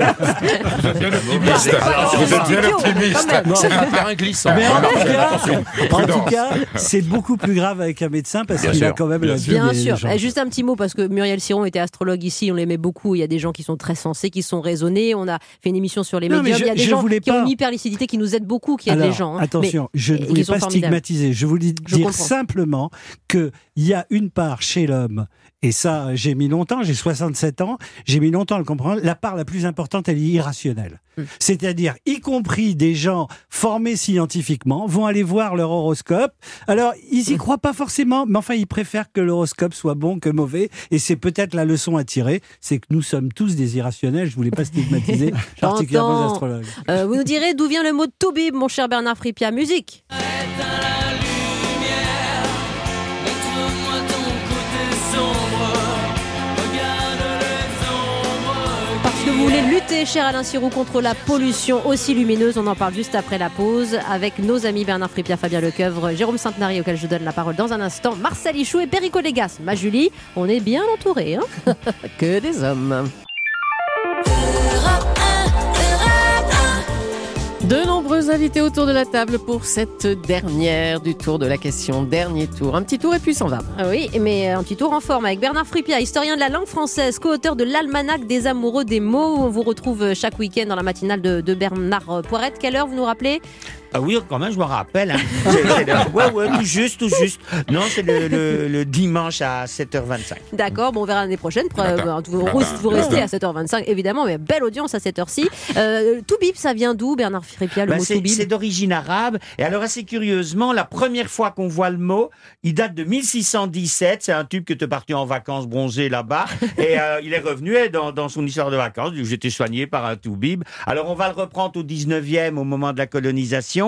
ah, [laughs] Vous êtes bien optimiste. Vous êtes bien optimiste. C'est un terrain glissant. Mais en tout cas, Attention, en prudence. tout cas, c'est beaucoup plus grave avec un médecin parce qu'il a quand même bien la Bien des sûr. gens. Eh, Juste un petit mot parce que Muriel Siron était astrologue ici, on l'aimait beaucoup. Il y a des gens qui sont très sensés, qui sont raisonnés. On a fait une émission sur les Non, médiums. je- Il y a des gens qui ont une hyperlucidité qui nous aident beaucoup, qui aident les gens. hein. Attention, Mais- je ne voulais pas formidables. stigmatiser. Je voulais Je dire comprends. simplement qu'il y a une part chez l'homme, et ça, j'ai mis longtemps, j'ai 67 ans, j'ai mis longtemps à le comprendre, la part la plus importante, elle est irrationnelle. Hmm. C'est-à-dire, y compris des gens formés scientifiquement, vont aller voir leur horoscope. Alors, ils y croient pas forcément, mais enfin, ils préfèrent que l'horoscope soit bon que mauvais. Et c'est peut-être la leçon à tirer, c'est que nous sommes tous des irrationnels. Je voulais pas stigmatiser, [laughs] particulièrement les astrologues. Euh, vous nous direz d'où vient le mot toubib, mon cher Bernard Fripia. Musique. Vous voulez lutter, cher Alain Sirou, contre la pollution aussi lumineuse? On en parle juste après la pause avec nos amis Bernard Fripia, Fabien Lecoeuvre, Jérôme Sainte-Marie, auquel je donne la parole dans un instant, Marcel Ichou et Perico Légas. Ma Julie, on est bien entourés. Hein? [laughs] Que des hommes. De nombreux invités autour de la table pour cette dernière du tour de la question. Dernier tour. Un petit tour et puis s'en va. Ah Oui, mais un petit tour en forme avec Bernard Fripia, historien de la langue française, co-auteur de l'Almanach des amoureux des mots. On vous retrouve chaque week-end dans la matinale de, de Bernard Poirette. Quelle heure vous nous rappelez? Ah oui, quand même, je me rappelle. Hein. [laughs] C'est- c'est le- ouais, ouais, tout juste, tout juste. Non, c'est le, le- le dimanche à 7h25. D'accord, bon, on verra l'année prochaine. Euh, vous, Matin. vous restez à Matin. 7h25, évidemment, mais belle audience à cette heure-ci. Euh, Toubib, ça vient d'où, Bernard Fripia, le Ben, mot c'est, Toubib c'est d'origine arabe. Et alors, assez curieusement, la première fois qu'on voit le mot, il date de 1617. C'est un tube qui était parti en vacances bronzé là-bas. [laughs] et euh, il est revenu et dans, dans son histoire de vacances. il dit, J'étais soigné par un toubib. Alors, on va le reprendre au 19e, au moment de la colonisation.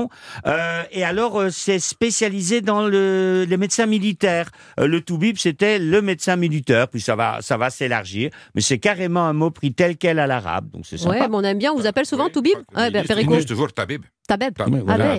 Euh, et alors, euh, c'est spécialisé dans le, les médecins militaires. Euh, le Toubib, c'était le médecin militaire, puis ça va, ça va s'élargir. Mais c'est carrément un mot pris tel quel à l'arabe, donc c'est sympa. Ouais, mais on aime bien, on vous appelle souvent Toubib Ouais, ben, Perico. disent toujours Tabib. Tabeb. Voilà.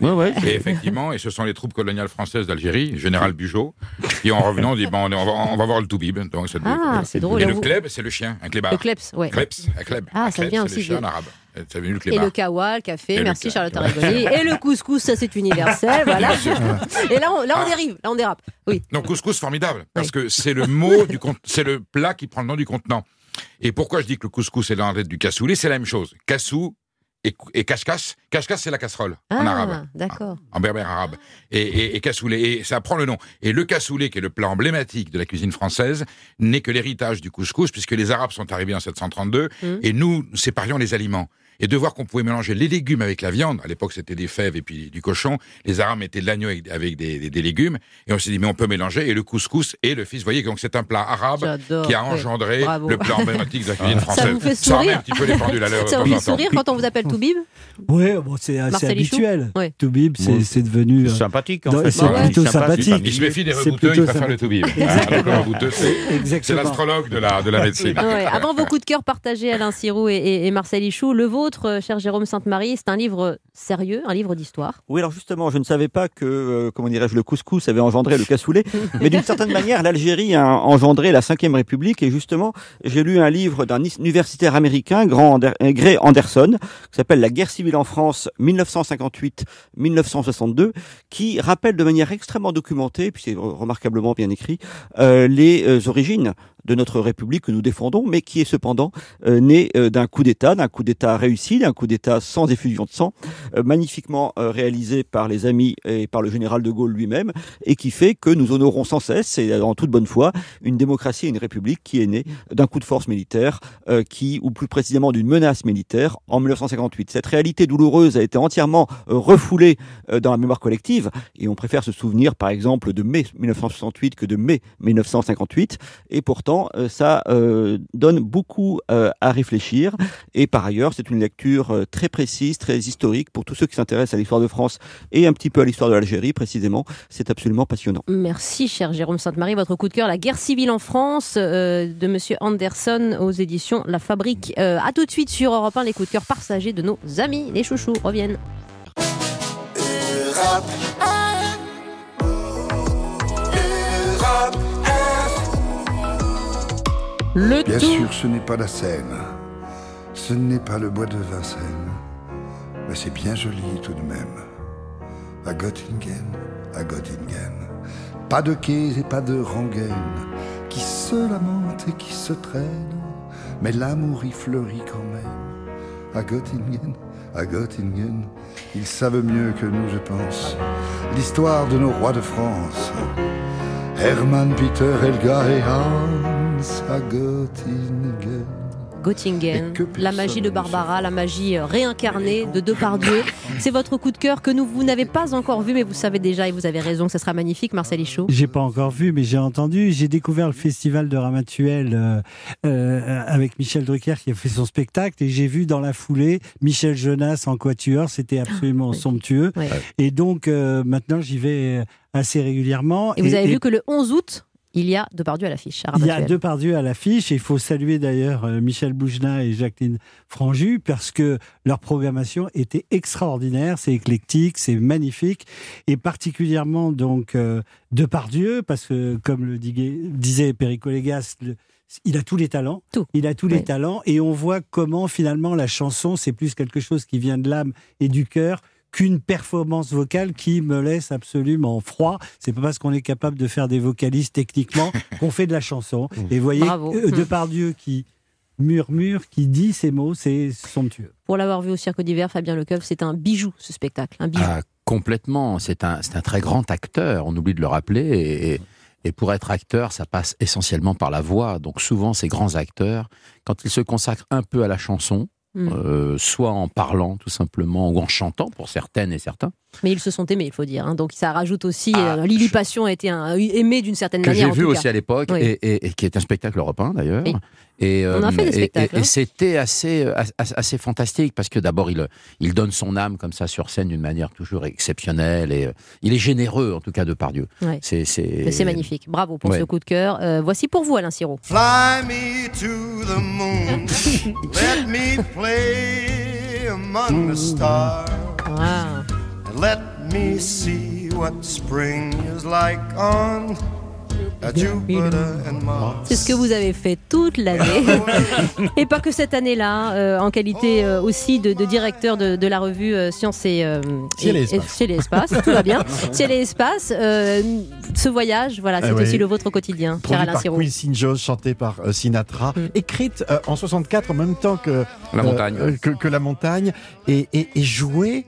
Ouais, ouais. Et effectivement, et ce sont les troupes coloniales françaises d'Algérie, général Bugeaud, qui en revenant dit bon, on va, on va voir le Toubib. Donc Ah, c'est drôle, Et le vous- kleb, c'est le chien, un clébard. Le kleps, ouais. Kleps, un kleb. Ah, Un ça kleb, vient c'est aussi le chien en arabe. Le Et le kawa, le café, Et merci Charlotte Aragoni. [laughs] Et le couscous, ça c'est universel, [laughs] voilà. [laughs] Et là on, là, on Ah. dérive, là on dérape. Oui. Non, couscous formidable, parce que c'est le mot du c'est le plat qui prend le nom du contenant. Et pourquoi je dis que le couscous est dans la tête du cassoulet, c'est la même chose. Cassou et, cache-casse. Cache-casse, c'est la casserole en Ah, arabe, d'accord. en berbère arabe. Et, et, et cassoulet, et ça prend le nom. Et le cassoulet, qui est le plat emblématique de la cuisine française, n'est que l'héritage du couscous, puisque les Arabes sont arrivés en 732, Mmh. et nous, nous séparions les aliments. Et de voir qu'on pouvait mélanger les légumes avec la viande, à l'époque c'était des fèves et puis du cochon, les Arabes mettaient de l'agneau avec, avec des, des- des légumes, et on s'est dit mais on peut mélanger, et le couscous et le fils, vous voyez, donc c'est un plat arabe qui a engendré Bravo. le plat emblématique de la cuisine Ça française. vous fait Ça sourire un petit peu les pendules à l'heure. Ça vous fait sourire quand on vous appelle Toubib Oui, bon, c'est assez habituel. Ouais. Toubib, c'est devenu. euh, sympathique, en fait. C'est Bah ouais. plutôt Sympathique. Il se méfie des rebouteux, il préfère le toubib. C'est- l'astrologue de la, de la médecine. Avant vos coups de cœur partagés, Alain Sirou et Marcel Ichou, le vôtre, euh, cher Jérôme Sainte-Marie, c'est un livre sérieux, un livre d'histoire. Oui, alors justement, je ne savais pas que, euh, comment dirais-je, le couscous avait engendré le cassoulet, [laughs] mais d'une certaine manière, l'Algérie a engendré la Cinquième République, et justement, j'ai lu un livre d'un universitaire américain, euh, Gray Anderson, qui s'appelle La guerre civile en France 1958-1962, qui rappelle de manière extrêmement documentée, puis c'est re- remarquablement bien écrit, euh, les euh, origines de notre République que nous défendons, mais qui est cependant euh, né euh, d'un coup d'État, d'un coup d'État réussi, d'un coup d'État sans effusion de sang, euh, magnifiquement euh, réalisé par les amis et par le général de Gaulle lui-même, et qui fait que nous honorons sans cesse, et en toute bonne foi, une démocratie et une république qui est née d'un coup de force militaire, euh, qui, ou plus précisément d'une menace militaire, en 1958. Cette réalité douloureuse a été entièrement euh, refoulée dans la mémoire collective, et on préfère se souvenir, par exemple, de mai 1968 que de mai 1958, et pourtant, euh, ça euh, donne beaucoup euh, à réfléchir, et par ailleurs, c'est une lecture euh, très précise, très historique, pour tous ceux qui s'intéressent à l'histoire de France et un petit peu à l'histoire de l'Algérie, précisément. C'est absolument passionnant. Merci, cher Jérôme Sainte-Marie. Votre coup de cœur, La guerre civile en France, euh, de Monsieur Anderson aux éditions La Fabrique. Euh, à tout de suite sur Europe 1, les coups de cœur partagés de nos amis, les chouchous, reviennent. Le Bien tout. sûr, ce n'est pas la Seine, ce n'est pas le bois de Vincennes, mais c'est bien joli tout de même. À Göttingen, à Göttingen, pas de quais et pas de rengaines, qui se lamentent et qui se traînent, mais l'amour y fleurit quand même. À Göttingen, à Göttingen, ils savent mieux que nous, je pense, l'histoire de nos rois de France. Hermann, Peter, Helga et Hans à Göttingen. Göttingen, la magie de Barbara, la magie réincarnée de Depardieu. [laughs] C'est votre coup de cœur que nous, vous n'avez pas encore vu, mais vous savez déjà, et vous avez raison, que ce sera magnifique, Marcel Ichaud. J'ai pas encore vu, mais j'ai entendu. J'ai découvert le festival de Ramatuel euh, euh, avec Michel Drucker qui a fait son spectacle et j'ai vu dans la foulée Michel Jonas en quatuor. C'était absolument somptueux. Ouais. Et donc euh, maintenant j'y vais assez régulièrement. Et vous avez vu que le 11 août, il y a Depardieu à l'affiche. Il y a Ramatuelle. deux Pardieu à l'affiche il faut saluer d'ailleurs euh, Michel Boujna et Jacqueline Franju parce que leur programmation était extraordinaire, c'est éclectique, c'est magnifique et particulièrement donc euh, Depardieu parce que comme le disait Perico Légas, le- il a tous les talents. Il a tous les Oui. talents et on voit comment finalement la chanson c'est plus quelque chose qui vient de l'âme et du cœur qu'une performance vocale qui me laisse absolument froid. C'est pas parce qu'on est capable de faire des vocalistes techniquement [laughs] qu'on fait de la chanson. Et vous voyez, euh, Depardieu qui murmure, qui dit ces mots, c'est somptueux. Pour l'avoir vu au Cirque d'hiver, Fabien Lecoeuf, c'est un bijou ce spectacle. Un bijou. Ah, complètement. C'est un, c'est un très grand acteur. On oublie de le rappeler. Et pour être acteur, ça passe essentiellement par la voix. Donc souvent, ces grands acteurs, quand ils se consacrent un peu à la chanson, Euh, soit en parlant tout simplement, ou en chantant pour certaines et certains. Mais ils se sont aimés, il faut dire. hein. Donc ça rajoute aussi. euh, Lily Passion a été un- aimé d'une certaine Ah, que manière. j'ai en vu tout aussi cas. à l'époque Oui. et, et- et qui est un spectacle européen d'ailleurs. Oui. Et, On a fait des et- spectacles, et- hein. c'était assez, euh, as- assez fantastique parce que d'abord il, il donne son âme comme ça sur scène d'une manière toujours exceptionnelle et euh, il est généreux en tout cas de Pardieu. Ouais. C'est, magnifique. Bravo pour Ouais. ce coup de cœur. Euh, voici pour vous, Alain Siro. Fly me to the moon. [laughs] Let me play among the stars. Let me see what spring is like on a Jupiter and Mars. C'est ce que vous avez fait toute l'année. [laughs] et pas que cette année-là, euh, en qualité euh, aussi de, de directeur de, de la revue euh, Science et, euh, Ciel et et- Espace. Ciel et Espace, tout va bien. [laughs] Ciel et Espace, euh, ce voyage, voilà, c'est Ah oui. aussi le vôtre au quotidien. Produit Alain par. Quincy Jones, chanté par euh, Sinatra, écrite euh, en 64 en même temps que La montagne. euh, que, que la montagne, et, et, et jouée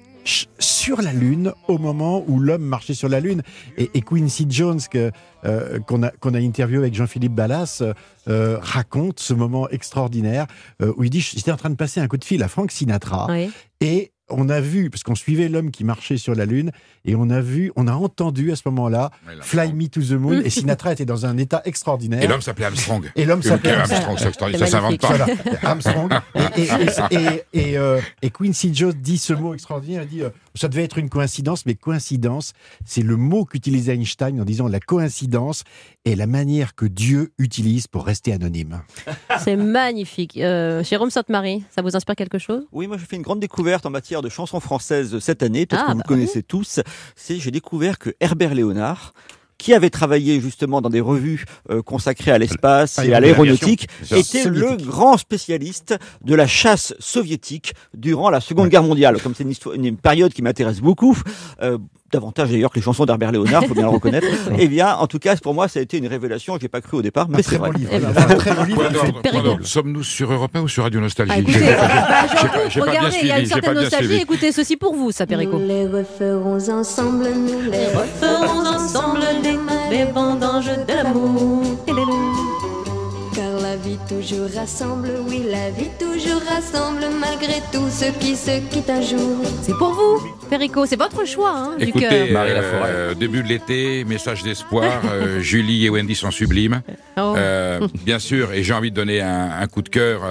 sur la Lune au moment où l'homme marchait sur la Lune. Et, et Quincy Jones, euh, qu'on a, qu'on a interviewé avec Jean-Philippe Ballas, euh, euh, raconte ce moment extraordinaire euh, où il dit J'étais en train de passer un coup de fil à Frank Sinatra. Oui. Et on a vu, parce qu'on suivait l'homme qui marchait sur la Lune, et on a vu, on a entendu à ce moment-là Fly Me to the Moon, et [laughs] Sinatra était dans un état extraordinaire. Et l'homme s'appelait Armstrong. Et l'homme s'appelait Armstrong, c'est extraordinaire, ça s'invente pas. Voilà, Armstrong. Et, et, et, et, et, euh, et Quincy Jones dit ce mot extraordinaire. Il dit euh, ça devait être une coïncidence, mais coïncidence, c'est le mot qu'utilisait Einstein en disant la coïncidence est la manière que Dieu utilise pour rester anonyme. [laughs] C'est magnifique. Euh, Jérôme Sainte-Marie, ça vous inspire quelque chose? Oui, moi j'ai fait une grande découverte en matière de chansons françaises cette année, peut-être Ah, que vous bah connaissez tous. C'est j'ai découvert que Herbert Léonard qui avait travaillé justement dans des revues euh, consacrées à l'espace Ah, et à l'aéronautique, était le grand spécialiste de la chasse soviétique durant la Seconde Guerre mondiale. Comme c'est une période qui m'intéresse beaucoup, euh, davantage d'ailleurs que les chansons d'Herbert Léonard, faut bien le reconnaître. [laughs] Eh bien, en tout cas, pour moi, ça a été une révélation. J'ai pas cru au départ, mais c'est vrai. Eh ben, point d'ordre. Sommes-nous sur Europe 1 ou sur Radio Nostalgie Ah, écoutez, J'ai- bah, pas- regardez, il y a une certaine nostalgie. suivi. Écoutez, ceci pour vous, ça, Perico. Nous les referons ensemble, nous les Ferons ensemble des, des vendanges de l'amour. Toujours rassemble, oui, la vie toujours rassemble, malgré tout ce qui se quitte un jour. C'est pour vous, Perico, c'est votre choix, hein, du cœur. Marie euh, Laforêt. début de l'été, message d'espoir. euh, [laughs] Julie et Wendy sont sublimes. Oh. Euh, bien sûr, et j'ai envie de donner un, un coup de cœur.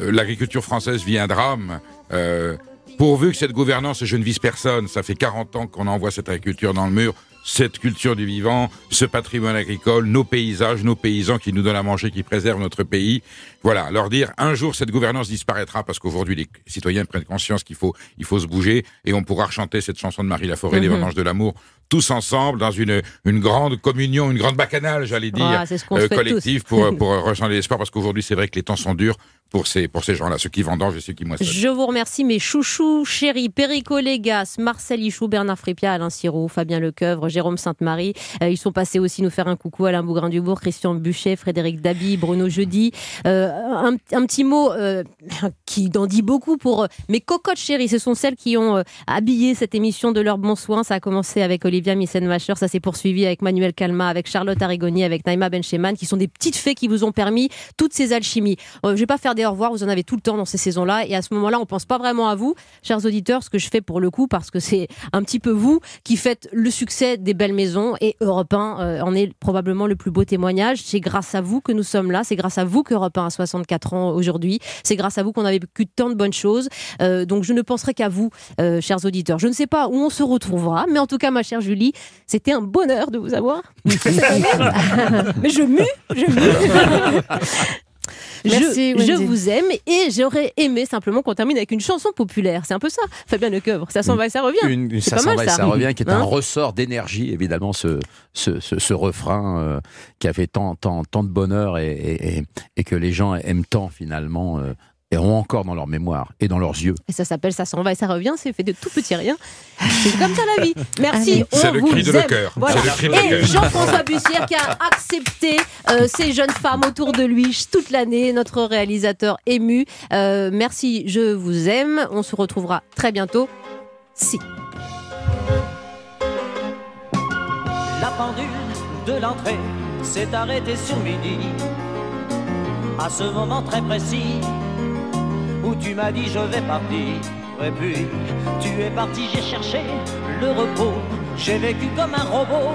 L'agriculture française vit un drame. Euh, pourvu que cette gouvernance, je ne vise personne, ça fait 40 ans qu'on envoie cette agriculture dans le mur, cette culture du vivant, ce patrimoine agricole, nos paysages, nos paysans qui nous donnent à manger, qui préservent notre pays. Voilà, leur dire un jour cette gouvernance disparaîtra parce qu'aujourd'hui les citoyens prennent conscience qu'il faut il faut se bouger et on pourra chanter cette chanson de Marie Laforêt, Les Mhm. vendanges de l'amour, tous ensemble dans une une grande communion, une grande bacchanale, j'allais dire, qu'on souhaite collective pour [laughs] pour ressentir l'espoir parce qu'aujourd'hui c'est vrai que les temps sont durs pour ces pour ces gens-là, ceux qui vendangent et ceux qui moissonnent. Je vous remercie, mes chouchous, chéris, Perico Légas, Marcel Ichou, Bernard Frépia, Alain Siro, Fabien Lecoeuvre, Jérôme Sainte-Marie. Euh, ils sont passés aussi nous faire un coucou, Alain Bougrain-Dubourg, Christian Buchet, Frédéric Dabi, Bruno Jeudi. Euh, un, un petit mot euh, qui en dit beaucoup pour euh, mes cocottes chéries. Ce sont celles qui ont euh, habillé cette émission de leur bon soin. Ça a commencé avec Olivia Missenmacher, ça s'est poursuivi avec Manuel Calma, avec Charlotte Arigoni, avec Naïma Bencheman, qui sont des petites fées qui vous ont permis toutes ces alchimies. Euh, je vais pas faire des au revoir, vous en avez tout le temps dans ces saisons-là. Et à ce moment-là, on pense pas vraiment à vous, chers auditeurs, ce que je fais pour le coup, parce que c'est un petit peu vous qui faites le succès des belles maisons. Et Europe 1 euh, en est probablement le plus beau témoignage. C'est grâce à vous que nous sommes là. C'est grâce à vous qu'Europe 1 a 64 ans aujourd'hui. C'est grâce à vous qu'on a vécu tant de bonnes choses. Euh, donc je ne penserai qu'à vous, chers auditeurs. Je ne sais pas où on se retrouvera, mais en tout cas, ma chère Julie, c'était un bonheur de vous avoir. [laughs] mais je mue, je mue. [laughs] Merci, je, je vous aime et j'aurais aimé simplement qu'on termine avec une chanson populaire. C'est un peu ça, Fabien Lecoeuvre. Ça s'en va et ça revient. Une, une C'est ça s'en va et ça. ça revient, qui est Hein un ressort d'énergie, évidemment, ce, ce, ce, ce refrain euh, qui a fait tant, tant, tant de bonheur et, et, et- et que les gens aiment tant finalement euh, et ont encore dans leur mémoire et dans leurs yeux. Et ça s'appelle Ça s'en va et ça revient. C'est fait de tout petits rien. C'est comme ça la vie. [laughs] Merci. C'est on le vous cri de aime. Voilà. Le cri de Et. Jean-François Bussière qui a accepté euh, ces jeunes femmes autour de lui toute l'année. Notre réalisateur ému. Euh, merci. Je vous aime. On se retrouvera très bientôt. Si. La pendule de l'entrée s'est arrêtée sur midi. À ce moment très précis, où tu m'as dit je vais partir. Et puis tu es parti, j'ai cherché le repos. J'ai vécu comme un robot,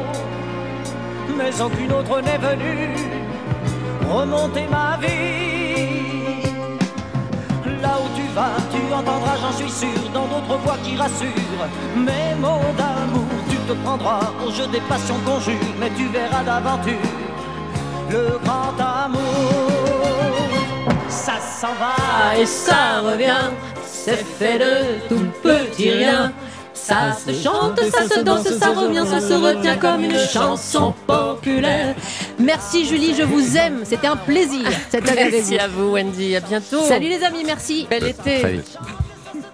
mais aucune autre n'est venue remonter ma vie. Là où tu vas, tu entendras, j'en suis sûr, dans d'autres voix qui rassurent. Mes mots d'amour, tu te prendras au jeu des passions qu'on jure, mais tu verras d'aventure le grand amour. Ça s'en va et ça revient, c'est fait de tout petit rien. Ça se chante, ça se danse, ça revient, ça se retient comme une chanson populaire. Merci Julie, je vous aime. C'était un plaisir cette année avec Merci vous. à vous, Wendy. À bientôt. Salut les amis, merci. Bel été. Très vite.